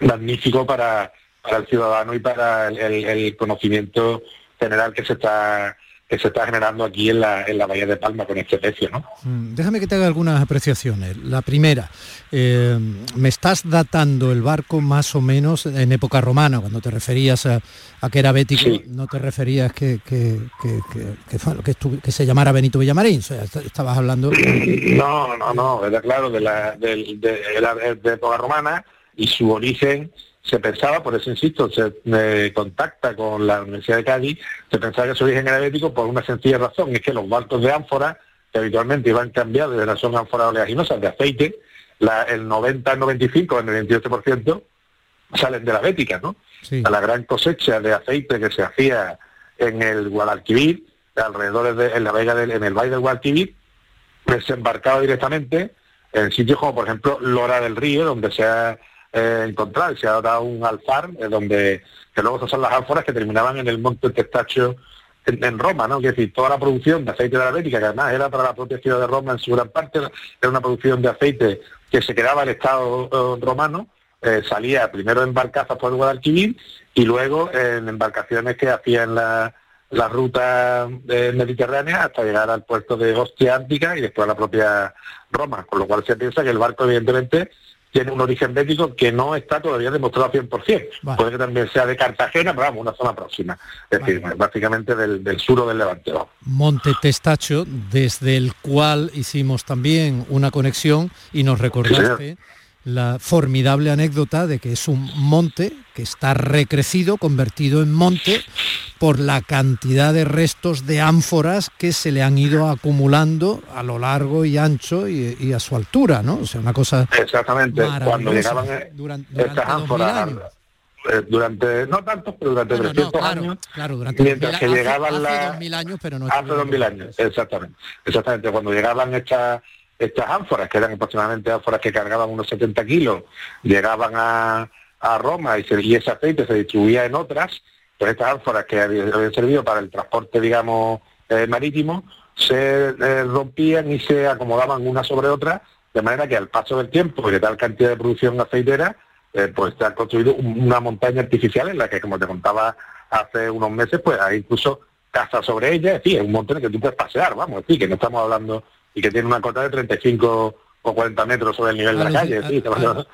magnífico para el ciudadano y para el conocimiento general que se está que se está generando aquí en la, en la Bahía de Palma con este precio. ¿no? Mm, déjame que te haga algunas apreciaciones. La primera, eh, me estás datando el barco más o menos en época romana, cuando te referías a, que era bético, no te referías que, que, que, se llamara Benito Villamarín, o sea, estabas hablando... No, no, no, era claro, de, la, de, de época romana y su origen se pensaba, por eso insisto, se contacta con la Universidad de Cádiz, se pensaba que su origen era bético por una sencilla razón, es que los barcos de ánfora, que habitualmente iban cambiados de la zona ánfora oleaginosas de aceite, el 90, el 95, el 98% salen de la bética, ¿no? A la gran cosecha de aceite que se hacía en el Guadalquivir, alrededor de en la vega del, en el valle del Guadalquivir, se embarcaba directamente en sitios como por ejemplo Lora del Río, donde se ha eh, encontrar. Se ha dado un alfar eh, donde, que luego son las ánforas que terminaban en el monte Testacho en, Roma, ¿no? Es decir, toda la producción de aceite de la Bética, que además era para la propia ciudad de Roma en su gran parte, era una producción de aceite que se quedaba el Estado eh, romano, salía primero en barcazas por el Guadalquivir y luego en embarcaciones que hacían la, la ruta mediterránea hasta llegar al puerto de Ostia Antica y después a la propia Roma, con lo cual se piensa que el barco evidentemente tiene un origen bético que no está todavía demostrado 100%. Puede que también sea de Cartagena, pero vamos, una zona próxima. Es decir, básicamente del, del sur o del Levante. Monte Testacho, desde el cual hicimos también una conexión y nos recordaste la formidable anécdota de que es un monte que está recrecido, convertido en monte, por la cantidad de restos de ánforas que se le han ido acumulando a lo largo y ancho y, a su altura, ¿no? O sea, una cosa Exactamente, cuando llegaban durante, estas ánforas eh, durante, no tanto, pero durante 300 años, claro, durante mientras que llegaban hace, la... 2000 años, pero no hace 2000 años, exactamente, exactamente, cuando llegaban estas estas ánforas, que eran aproximadamente ánforas que cargaban unos 70 kilos, llegaban a, Roma y, se, ese aceite se distribuía en otras, pues estas ánforas que habían servido para el transporte, digamos, eh, marítimo, se eh, rompían y se acomodaban una sobre otra, de manera que al paso del tiempo y de tal cantidad de producción aceitera, eh, pues se ha construido una montaña artificial en la que, como te contaba hace unos meses, pues hay incluso casas sobre ella, es decir, es un montón que tú puedes pasear, vamos, es decir, que no estamos hablando y que tiene una cota de 35 o 40 metros sobre el nivel de la calle.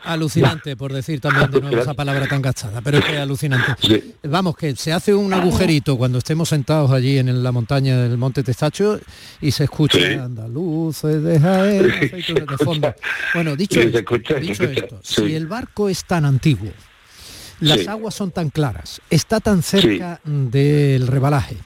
alucinante, por decir también de nuevo esa palabra tan gastada, pero es que es alucinante. Vamos, que se hace un agujerito cuando estemos sentados allí en la montaña del Monte Testacho y se escucha andaluz, deja de fondo. Bueno, dicho, esto, si el barco es tan antiguo, las aguas son tan claras, está tan cerca del rebalaje,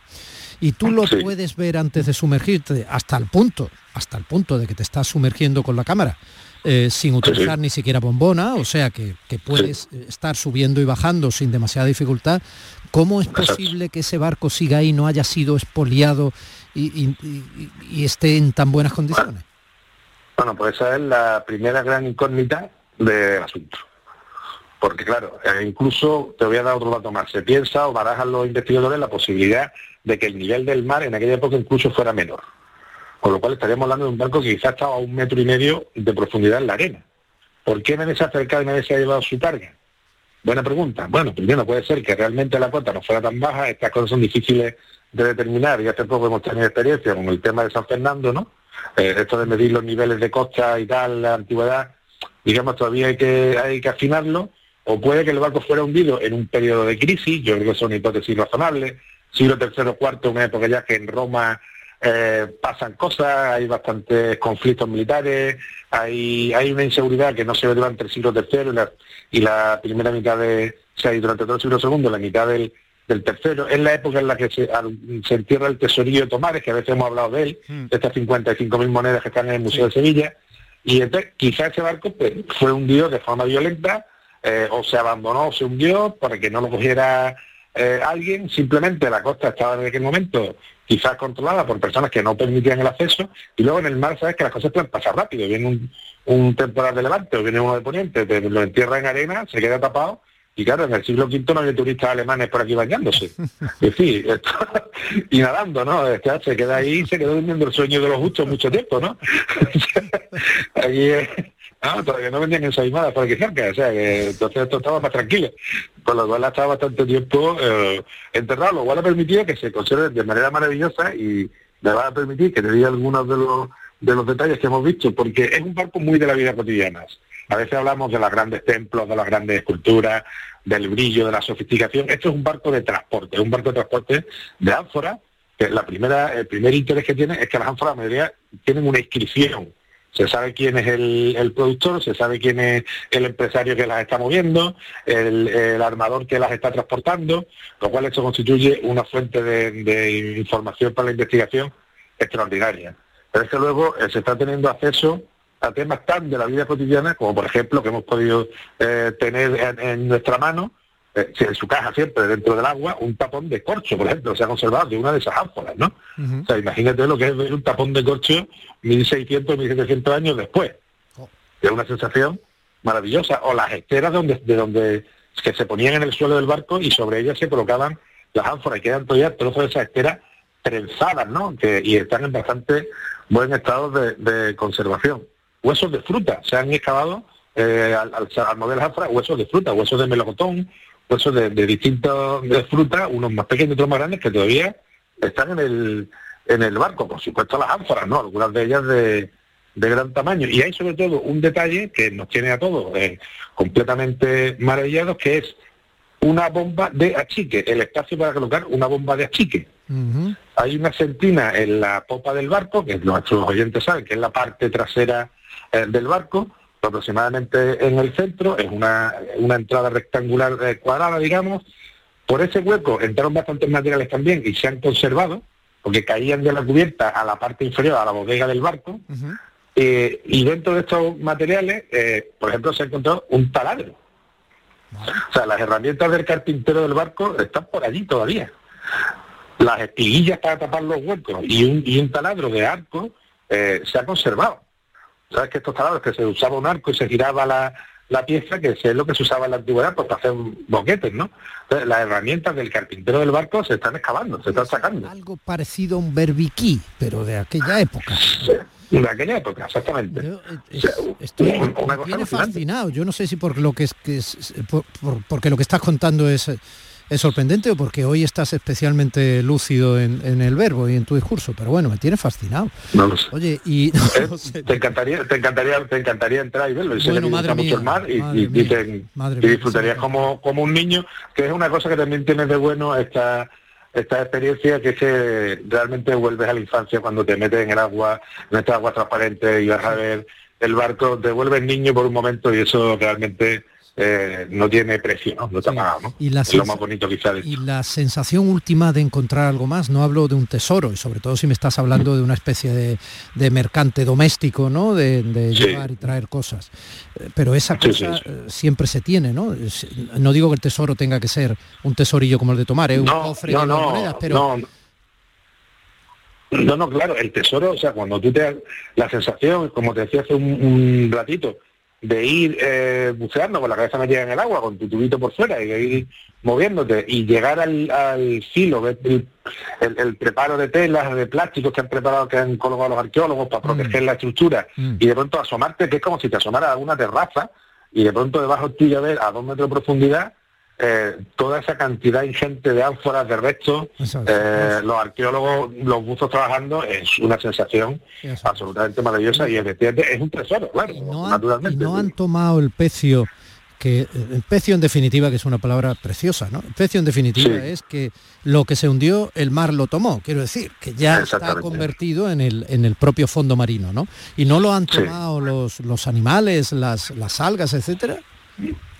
y tú lo puedes ver antes de sumergirte hasta el punto, hasta el punto de que te estás sumergiendo con la cámara. Eh, sin utilizar ni siquiera bombona, o sea que, puedes eh, estar subiendo y bajando sin demasiada dificultad. ¿Cómo es posible que ese barco siga ahí, no haya sido expoliado y, esté en tan buenas condiciones? Bueno, pues esa es la primera gran incógnita del asunto. Porque claro, eh, incluso te voy a dar otro dato más. Se piensa o barajan los investigadores la posibilidad de que el nivel del mar en aquella época incluso fuera menor. Con lo cual estaríamos hablando de un barco que quizás estaba a un metro y medio de profundidad en la arena. ¿Por qué se ha acercado y se ha llevado su carga? Buena pregunta. Bueno, primero puede ser que realmente la cota no fuera tan baja, estas cosas son difíciles de determinar y hace poco hemos tenido experiencia con el tema de San Fernando, ¿no? Eh, esto de medir los niveles de costa y tal, la antigüedad, digamos, todavía hay que, hay que afinarlo, o puede que el barco fuera hundido en un periodo de crisis, yo creo que son hipótesis razonables, siglo tercero o cuarto, una época ya que en Roma eh, pasan cosas, hay bastantes conflictos militares, hay, hay una inseguridad que no se ve durante el siglo tercero y la, y la primera mitad de, o sea, y durante todo el siglo segundo, la mitad del, del tercero, es la época en la que se, al- se entierra el tesorillo de Tomares, que a veces hemos hablado de él, de estas 55.000 monedas que están en el Museo de Sevilla, y entonces quizás ese barco pues, fue hundido de forma violenta, eh, o se abandonó o se hundió para que no lo cogiera eh, alguien, simplemente la costa estaba en aquel momento quizás controlada por personas que no permitían el acceso, y luego en el mar sabes que las cosas pueden pasar rápido, viene un, un temporal de levante o viene uno de poniente, te lo entierra en arena, se queda tapado, y claro, en el siglo V no había turistas alemanes por aquí bañándose. Es decir, esto- y nadando, ¿no? Sea, se queda ahí, se quedó durmiendo el sueño de los justos mucho tiempo, ¿no? Eh, no, todavía no vendían ensaimadas por aquí cerca, o sea, que entonces esto estaba más tranquilo. Con lo cual ha estado bastante tiempo eh, enterrado, lo cual ha permitido que se conserve de manera maravillosa y me va a permitir que te diga algunos de los, de los detalles que hemos visto, porque es un barco muy de la vida cotidiana. A veces hablamos de los grandes templos, de las grandes esculturas, del brillo, de la sofisticación. Esto es un barco de transporte, es un barco de transporte de ánfora, que la primera, el primer interés que tiene es que las ánforas, la mayoría, tienen una inscripción. Se sabe quién es el, productor, se sabe quién es el empresario que las está moviendo, el, armador que las está transportando, lo cual eso constituye una fuente de, información para la investigación extraordinaria. Pero es que luego eh, se está teniendo acceso a temas tan de la vida cotidiana como por ejemplo que hemos podido eh, tener en, en nuestra mano, eh, en su caja siempre dentro del agua, un tapón de corcho, por ejemplo, se ha conservado de una de esas ánforas, ¿no? O sea, imagínate lo que es ver un tapón de corcho 1600, 1700 años después. Es una sensación maravillosa. O las esteras de donde, de donde que se ponían en el suelo del barco y sobre ellas se colocaban las ánforas y quedan todavía trozos de esas esteras trenzadas, ¿no? Que, y están en bastante buen estado de, de conservación. Huesos de fruta, se han excavado eh, al, al, al ánforas, huesos de fruta, huesos de melocotón, huesos de, de distintos de fruta, unos más pequeños y otros más grandes, que todavía están en el, en el barco, por supuesto las ánforas, ¿no? Algunas de ellas de, de gran tamaño. Y hay sobre todo un detalle que nos tiene a todos eh, completamente maravillados, que es una bomba de achique, el espacio para colocar una bomba de achique. Hay una sentina en la popa del barco, que nuestros oyentes saben que es la parte trasera eh, del barco, aproximadamente en el centro, es una, una entrada rectangular eh, cuadrada, digamos. Por ese hueco entraron bastantes materiales también y se han conservado, porque caían de la cubierta a la parte inferior, a la bodega del barco. Eh, y dentro de estos materiales, eh, por ejemplo, se ha encontrado un taladro. O sea, las herramientas del carpintero del barco están por allí todavía. Las espiguillas para tapar los huecos y un, y un taladro de arco se ha conservado. ¿Sabes que estos taladros que se usaba un arco y se giraba la, la pieza, que es lo que se usaba en la antigüedad pues, para hacer boquetes, ¿no? Entonces, las herramientas del carpintero del barco se están excavando, se están sacando. Algo parecido a un berbiquí, pero de aquella época. De aquella época, exactamente. Estoy Una me cosa tiene alucinante. fascinado. Yo no sé si por lo que es, que es- por- por- porque lo que estás contando es, es sorprendente o porque hoy estás especialmente lúcido en, en el verbo y en tu discurso, pero bueno, me tiene fascinado. No lo sé. Oye, y Eh, te encantaría, te encantaría, te encantaría entrar y verlo. Y Bueno, madre mucho el mía, mar y, madre y- y mía, te- madre y mía, disfrutarías como, como un niño, que es una cosa que también tiene de bueno esta esta experiencia que es que realmente vuelves a la infancia cuando te metes en el agua, en esta agua transparente y vas a ver el barco, te vuelves niño por un momento y eso realmente eh, no tiene precio, ¿no? No está pagado, ¿no? Y la es lo más bonito de y la sensación última de encontrar algo más, no hablo de un tesoro, y sobre todo si me estás hablando de una especie de, de mercante doméstico, ¿no? De, de Sí. llevar y traer cosas. Eh, Pero esa Sí, cosa sí, sí. eh, siempre se tiene, ¿no? No digo que el tesoro tenga que ser un tesorillo como el de tomar, ¿eh? un No, cofre no, de no, monedas, pero no, No, no, claro, el tesoro, o sea, cuando tú te... La sensación, como te decía hace un, un ratito, de ir eh, buceando con la cabeza metida en el agua, con tu tubito por fuera, y de ir moviéndote, y llegar al, al filo, ver el, el- el preparo de telas, de plásticos que han preparado, que han colocado los arqueólogos para proteger la estructura, y de pronto asomarte, que es como si te asomara a una terraza, y de pronto debajo tuyo ver a dos metros de profundidad eh, toda esa cantidad ingente de ánforas, de restos, eh, los arqueólogos, los buzos trabajando, es una sensación absolutamente maravillosa y efectivamente es un tesoro, claro, naturalmente. no han tomado el pecio que el pecio en definitiva, que es una palabra preciosa, ¿no? El pecio en definitiva es que lo que se hundió, el mar lo tomó, quiero decir, que ya está convertido en el, en el propio fondo marino, ¿no? Y no lo han tomado los, los animales, las, las algas, etcétera.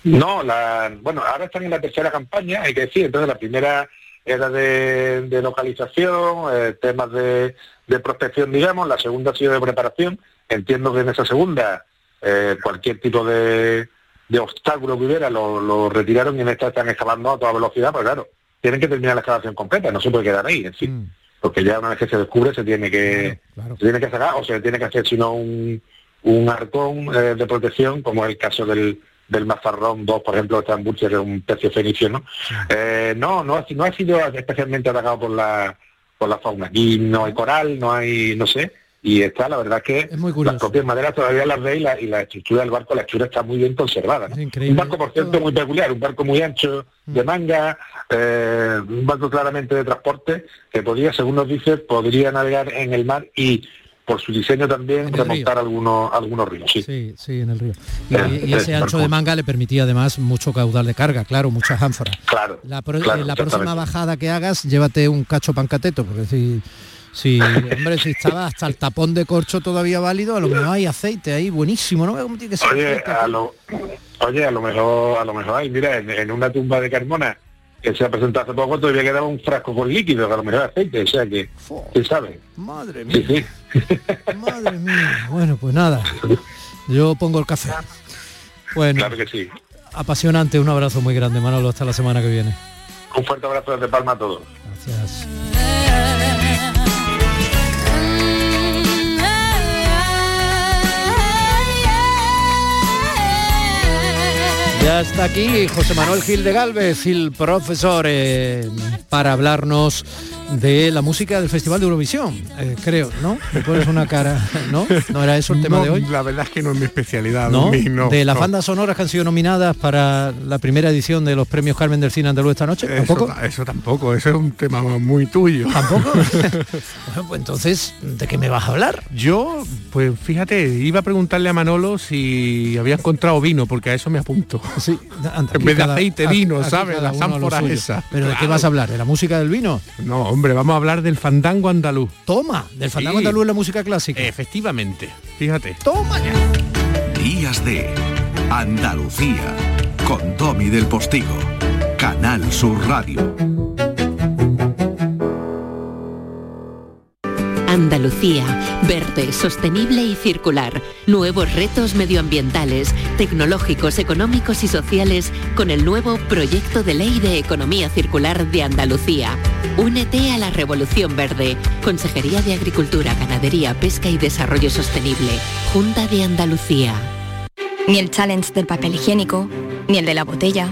No, la, bueno, ahora están en la tercera campaña, hay que decir, entonces la primera era de, localización, eh, temas de, de, prospección, digamos, la segunda ha sido de preparación, entiendo que en esa segunda eh, cualquier tipo de, de obstáculo que hubiera lo, retiraron y en esta están excavando a toda velocidad, pues claro, tienen que terminar la excavación completa, no se puede quedar ahí, en fin, mm. porque ya una vez que se descubre se tiene que, Se tiene que sacar, o se tiene que hacer sino un, un arcón eh, de protección, como es el caso del del Mazarrón 2, por ejemplo, está en es un pecio fenicio, ¿no? Eh, no, no ha, no ha sido especialmente atacado por la, por la fauna. Aquí no hay coral, no hay, no sé, y está, la verdad que las propias maderas todavía las ve y la, estructura del barco, la estructura está muy bien conservada. Un barco, por cierto, muy peculiar, un barco muy ancho, de mm. manga, eh, un barco claramente de transporte, que podría, según nos dice, podría navegar en el mar y por su diseño también remontar algunos algunos ríos. Sí, sí, en el río. Y, ese ancho de manga le permitía además mucho caudal de carga, claro, muchas ánforas. Claro. La, la próxima bajada que hagas, llévate un cacho pancateto, porque si si, hombre, si estaba hasta el tapón de corcho todavía válido, a lo mejor hay aceite ahí buenísimo, ¿no? oye, a lo, oye, a lo mejor, a lo mejor hay, mira, en una tumba de Carmona que se ha presentado hace poco, todavía quedaba un frasco con líquido, que a lo mejor aceite, o sea que, ¿quién sabe? Madre mía. Sí, Madre mía. Bueno, pues nada, yo pongo el café. Bueno, claro que sí. Apasionante, un abrazo muy grande, Manolo, hasta la semana que viene. Un fuerte abrazo desde Palma a todos. Gracias. Ya está aquí José Manuel Gil de Galvez, el profesor, eh, para hablarnos de la música del Festival de Eurovisión, eh, creo, ¿no? Me pones una cara, ¿no? ¿No era eso el tema de hoy? La verdad es que no es mi especialidad. ¿No? de las bandas sonoras que han sido nominadas para la primera edición de los premios Carmen del Cine Andaluz esta noche, ¿tampoco? Eso, tampoco, eso es un tema muy tuyo. ¿Tampoco? bueno, pues entonces, ¿de qué me vas a hablar? Yo, pues fíjate, iba a preguntarle a Manolo si había encontrado vino, porque a eso me apunto. Sí, en vez de aceite, vino, ¿sabes? Las ánforas esas. ¿Pero de qué vas a hablar? ¿De la música del vino? No, Hombre, vamos a hablar del fandango andaluz. Toma, del fandango andaluz en la música clásica. Efectivamente, fíjate. Toma ya. Días de Andalucía con Domi del Postigo, Canal Sur Radio. Andalucía, verde, sostenible y circular. Nuevos retos medioambientales, tecnológicos, económicos y sociales con el nuevo Proyecto de Ley de Economía Circular de Andalucía. Únete a la Revolución Verde. Consejería de Agricultura, Ganadería, Pesca y Desarrollo Sostenible. Junta de Andalucía. Ni el challenge del papel higiénico, ni el de la botella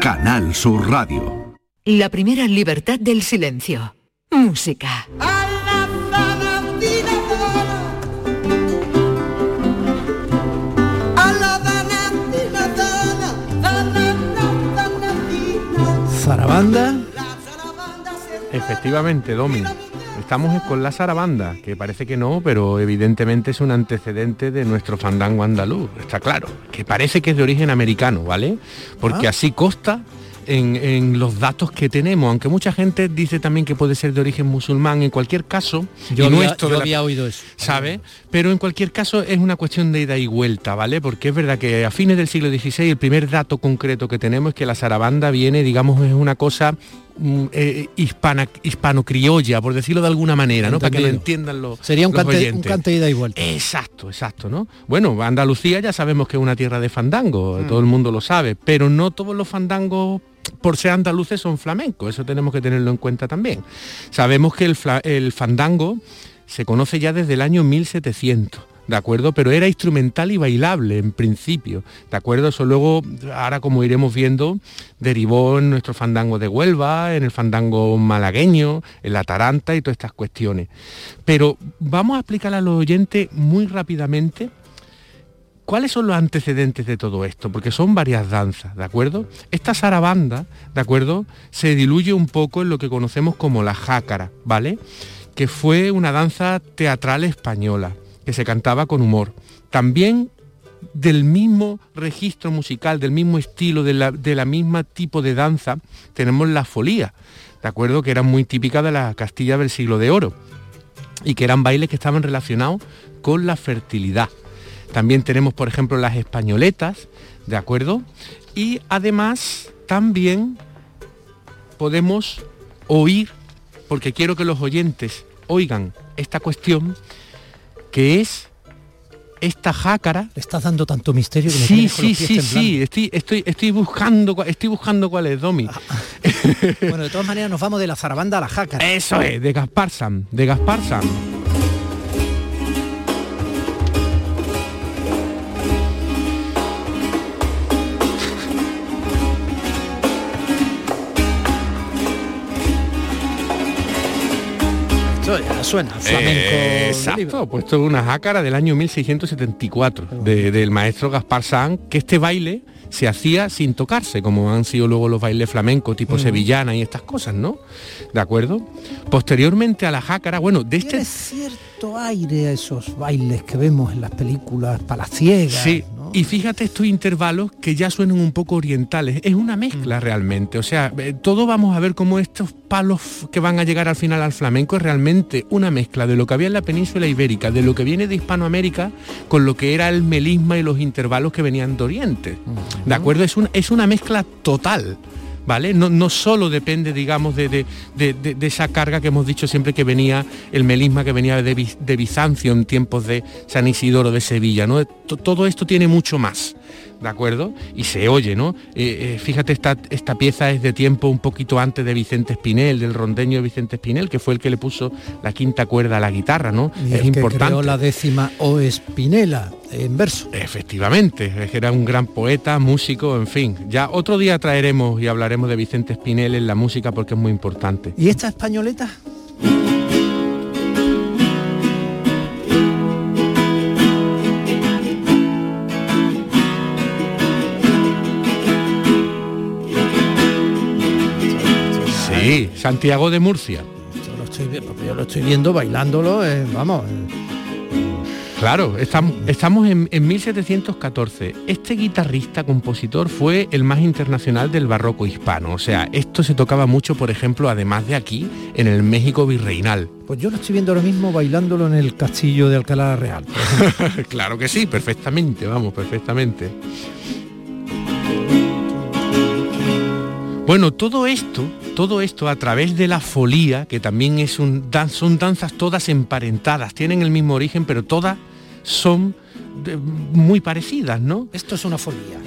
Canal Sur Radio. La primera libertad del silencio. Música. Zarabanda. Efectivamente, Domi. Estamos con la zarabanda, que parece que no, pero evidentemente es un antecedente de nuestro fandango andaluz, está claro, que parece que es de origen americano, ¿vale? Porque ah. así costa en, en los datos que tenemos, aunque mucha gente dice también que puede ser de origen musulmán, en cualquier caso, Yo había- nuestro yo de la- había oído eso. ¿Sabe? Pero en cualquier caso es una cuestión de ida y vuelta, ¿vale? Porque es verdad que a fines del siglo XVI el primer dato concreto que tenemos es que la zarabanda viene, digamos, es una cosa eh, hispana, hispano-criolla, por decirlo de alguna manera, ¿no? Para que lo entiendan los Sería un los cante, un oyentes. cante ida y vuelta. Exacto, exacto, ¿no? Bueno, Andalucía ya sabemos que es una tierra de fandango, Mm. todo el mundo lo sabe, pero no todos los fandangos por ser andaluces son flamencos, eso tenemos que tenerlo en cuenta también. Sabemos que el, el fandango se conoce ya desde el año 1700. ¿De acuerdo? Pero era instrumental y bailable en principio. ¿De acuerdo? Eso luego, ahora como iremos viendo, derivó en nuestro fandango de Huelva, en el fandango malagueño, en la taranta y todas estas cuestiones. Pero vamos a explicar a los oyentes muy rápidamente ¿Cuáles son los antecedentes de todo esto? Porque son varias danzas, ¿de acuerdo? Esta zarabanda, ¿de acuerdo? Se diluye un poco en lo que conocemos como la jácara, ¿vale? Que fue una danza teatral española, que se cantaba con humor. También del mismo registro musical, del mismo estilo, de la, de la misma tipo de danza, tenemos la folía, ¿de acuerdo? Que era muy típica de la Castilla del siglo de oro y que eran bailes que estaban relacionados con la fertilidad. También tenemos, por ejemplo, las españoletas, ¿de acuerdo? Y además también podemos oír, porque quiero que los oyentes oigan esta cuestión, que es esta jácara. Le estás dando tanto misterio que me Sí, sí, los pies sí, temblando. sí, estoy, estoy, estoy buscando, estoy buscando cuál es, Domi. Bueno, de todas maneras nos vamos de la zarabanda a la jácara. Eso es, de Gaspar Sam, de Gaspar Sam. Suena flamenco. Eh, exacto, puesto en una jácara del año 1674 de- del maestro Gaspar Sanz, que este baile se hacía sin tocarse, como han sido luego los bailes flamencos tipo Mm. sevillana y estas cosas, ¿no? ¿De acuerdo? Posteriormente a la jácara, bueno, de este... Tiene cierto aire a esos bailes que vemos en las películas palaciegas. Sí, y fíjate estos intervalos que ya suenan un poco orientales. Es una Mm. mezcla realmente. O sea, eh, todo vamos a ver cómo estos palos que van a llegar al final al flamenco es realmente una mezcla de lo que había en la península ibérica, de lo que viene de Hispanoamérica, con lo que era el melisma y los intervalos que venían de Oriente. ¿De acuerdo? Es, un- es una mezcla total. ¿Vale? No, no solo depende, digamos, de, de- de- esa carga que hemos dicho siempre que venía, el melisma que venía de, Bi- de Bizancio en tiempos de San Isidoro de Sevilla, ¿no? To- Todo esto tiene mucho más, ¿de acuerdo? Y se oye, ¿no? Eh, eh, fíjate, esta, esta pieza es de tiempo un poquito antes de Vicente Espinel, del rondeño de Vicente Espinel, que fue el que le puso la quinta cuerda a la guitarra, ¿no? Y es el que importante. creó la décima O Espinela en verso. Efectivamente, es que era un gran poeta, músico, en fin. Ya otro día traeremos y hablaremos de Vicente Espinel en la música porque es muy importante. ¿Y esta españoleta? Santiago de Murcia. Yo lo estoy, yo lo estoy viendo bailándolo, eh, vamos. eh, Claro, estamos, estamos en, en 1714. Este guitarrista, compositor, fue el más internacional del barroco hispano. O sea, esto se tocaba mucho, por ejemplo, además de aquí, en el México virreinal. Pues yo lo estoy viendo ahora mismo bailándolo en el castillo de Alcalá Real. claro que sí, perfectamente, vamos, perfectamente. Bueno, todo esto, todo esto a través de la folía, que también es un dan- son danzas todas emparentadas, tienen el mismo origen, pero todas son de- muy parecidas, ¿no? Esto es una folía.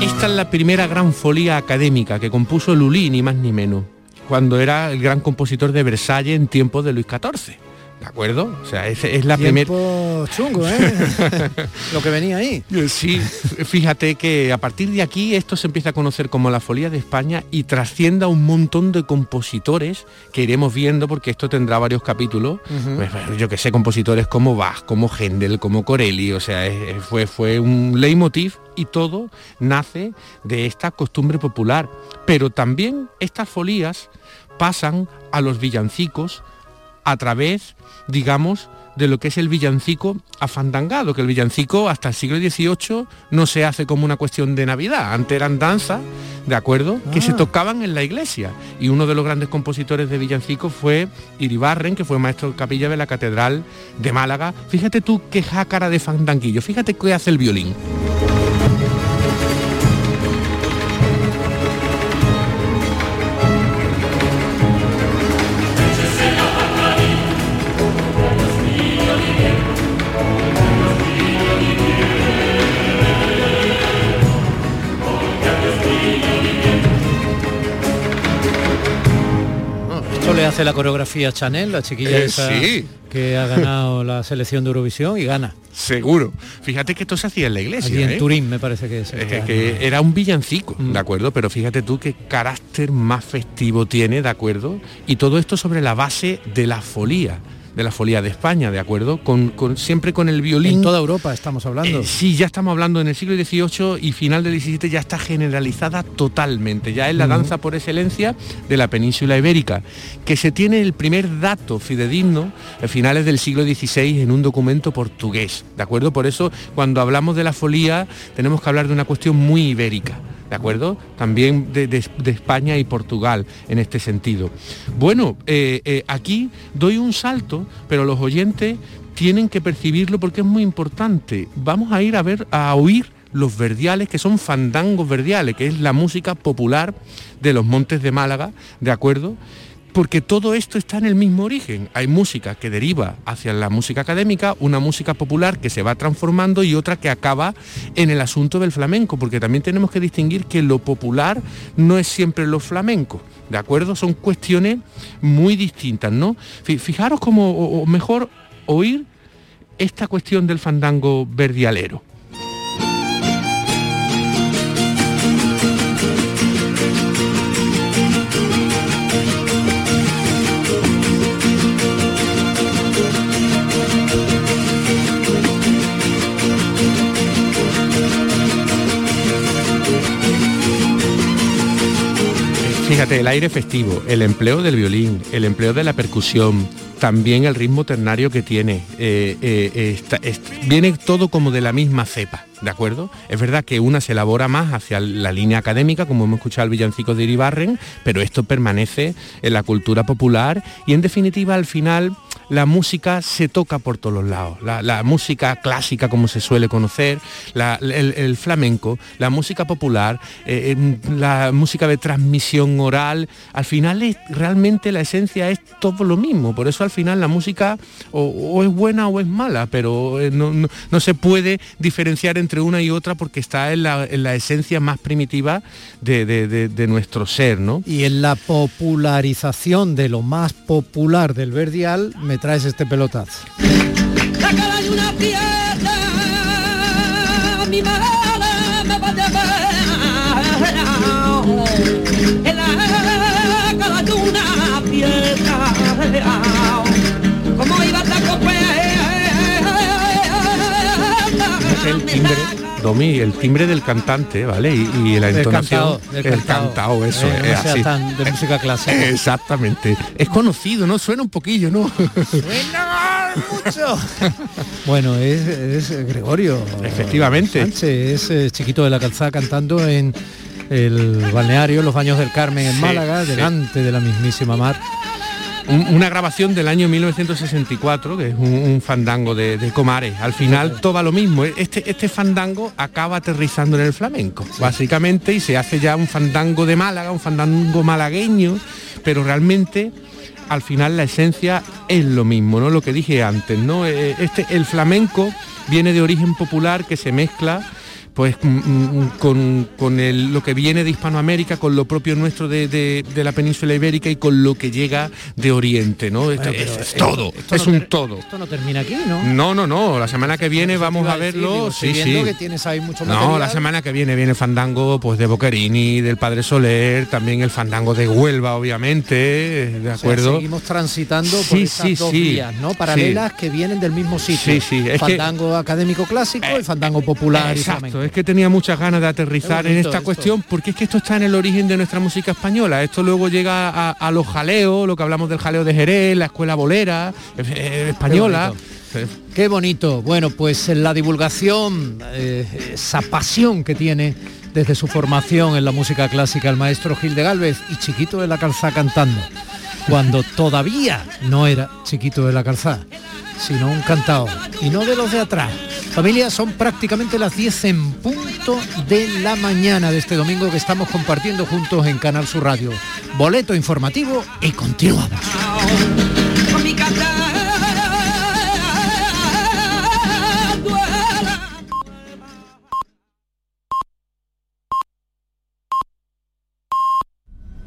Esta es la primera gran folía académica que compuso Lully, ni más ni menos, cuando era el gran compositor de Versalles en tiempos de Luis XIV. ¿De acuerdo? O sea, es, es la primera... Chungo, ¿eh? Lo que venía ahí. Sí, fíjate que a partir de aquí esto se empieza a conocer como la Folía de España y trascienda un montón de compositores que iremos viendo porque esto tendrá varios capítulos. Pues, yo que sé, compositores como Bach, como Händel, como Corelli, o sea, es- fue, fue un leitmotiv y todo nace de esta costumbre popular. Pero también estas folías pasan a los villancicos, a través, digamos, de lo que es el villancico afandangado, que el villancico hasta el siglo XVIII no se hace como una cuestión de Navidad, antes eran danzas, ¿de acuerdo?, que se Ah. tocaban en la iglesia. Y uno de los grandes compositores de villancico fue Iribarren, que fue maestro de capilla de la Catedral de Málaga. Fíjate tú qué jácara de fandanguillo, fíjate qué hace el violín. Hace la coreografía Chanel, la chiquilla Eh, esa sí. que ha ganado la selección de Eurovisión y gana. Seguro. Fíjate que esto se hacía en la iglesia. Allí en ¿eh? Turín me parece que es. Eh, que era un villancico, Mm. ¿de acuerdo? Pero fíjate tú qué carácter más festivo tiene, ¿de acuerdo? Y todo esto sobre la base de la folía, de la folía de España, ¿de acuerdo? Con, con- siempre con el violín. En toda Europa estamos hablando. Eh, sí, ya estamos hablando en el siglo XVIII y final del XVII ya está generalizada totalmente. Ya es la danza por excelencia de la península ibérica, que se tiene el primer dato fidedigno a finales del siglo XVI en un documento portugués. ¿De acuerdo? Por eso cuando hablamos de la folía tenemos que hablar de una cuestión muy ibérica. ¿De acuerdo? También de, de- España y Portugal en este sentido. Bueno, eh, eh, aquí doy un salto, pero los oyentes tienen que percibirlo porque es muy importante. Vamos a ir a ver, a oír los verdiales, que son fandangos verdiales, que es la música popular de los Montes de Málaga, ¿de acuerdo? Porque todo esto está en el mismo origen. Hay música que deriva hacia la música académica, una música popular que se va transformando y otra que acaba en el asunto del flamenco, porque también tenemos que distinguir que lo popular no es siempre lo flamenco. ¿De acuerdo? Son cuestiones muy distintas, ¿no? Fi- Fijaros como, o mejor, oír esta cuestión del fandango verdialero. Fíjate, el aire festivo, el empleo del violín, el empleo de la percusión, también el ritmo ternario que tiene, eh, eh, eh, viene todo como de la misma cepa, ¿de acuerdo? Es verdad que una se elabora más hacia la línea académica, como hemos escuchado el villancico de Iribarren, pero esto permanece en la cultura popular y en definitiva al final la música se toca por todos los lados. La, música clásica, como se suele conocer, el, flamenco, la música popular, eh, la música de transmisión oral, al final es, realmente la esencia es todo lo mismo. Por eso al final la música o, o es buena o es mala, pero eh, no, no- no se puede diferenciar entre una y otra porque está en la, en la esencia más primitiva de, de- de- de nuestro ser, ¿no? Y en la popularización de lo más popular del verdial me traes este pelotazo. La cara de una piedra, mi madre me va a llevar. En la cara de una piedra, el timbre, Domi, el timbre del cantante, ¿vale? Y, y la entonación. cantao, el cantao. eso, Eh, es así. tan de música clásica. Exactamente. Es conocido, ¿no? Suena un poquillo, ¿no? mucho. Bueno, es, es Gregorio. Efectivamente. Sánchez, es eh, chiquito de la calzada cantando en el balneario Los Baños del Carmen en Sí, Málaga, sí. delante de la mismísima mar. Un- una grabación del año 1964, que es un, un fandango de, de Comares. Al final todo va lo mismo. Este, este fandango acaba aterrizando en el flamenco, básicamente, y se hace ya un fandango de Málaga, un fandango malagueño, pero realmente al final la esencia es lo mismo, ¿no? Lo que dije antes, ¿no? Eh, Este, el flamenco viene de origen popular que se mezcla pues mm, mm, con, con el- lo que viene de Hispanoamérica, con lo propio nuestro de, de- de la península ibérica y con lo que llega de Oriente, ¿no? Esto Bueno, es, todo, esto es no un todo. Esto no termina aquí, ¿no? No, no, no, la semana que viene vamos a verlo. digo, sí, sí. que tienes ahí mucho No, material. la semana que viene viene el fandango pues de Boquerini, del Padre Soler, también el fandango de Huelva, obviamente, ¿de O sea, acuerdo? seguimos transitando por Sí, esas sí, dos sí. vías, ¿no? Paralelas que vienen del mismo sitio. Sí, sí, es que- fandango académico clásico y fandango popular y Exacto. Es que tenía muchas ganas de aterrizar en esta cuestión, porque es que esto está en el origen de nuestra música española. Esto luego llega a, los jaleos, lo que hablamos del jaleo de Jerez, la escuela bolera eh, eh, española. Qué bonito. Bueno, pues en la divulgación, eh, esa pasión que tiene desde su formación en la música clásica el maestro Gil de Galvez y Chiquito de la Calzada cantando, cuando todavía no era Chiquito de la Calzada, sino un cantado, y no de los de atrás. Familia, son prácticamente las 10 en punto de la mañana de este domingo que estamos compartiendo juntos en Canal Sur Radio. Boleto informativo y continuamos.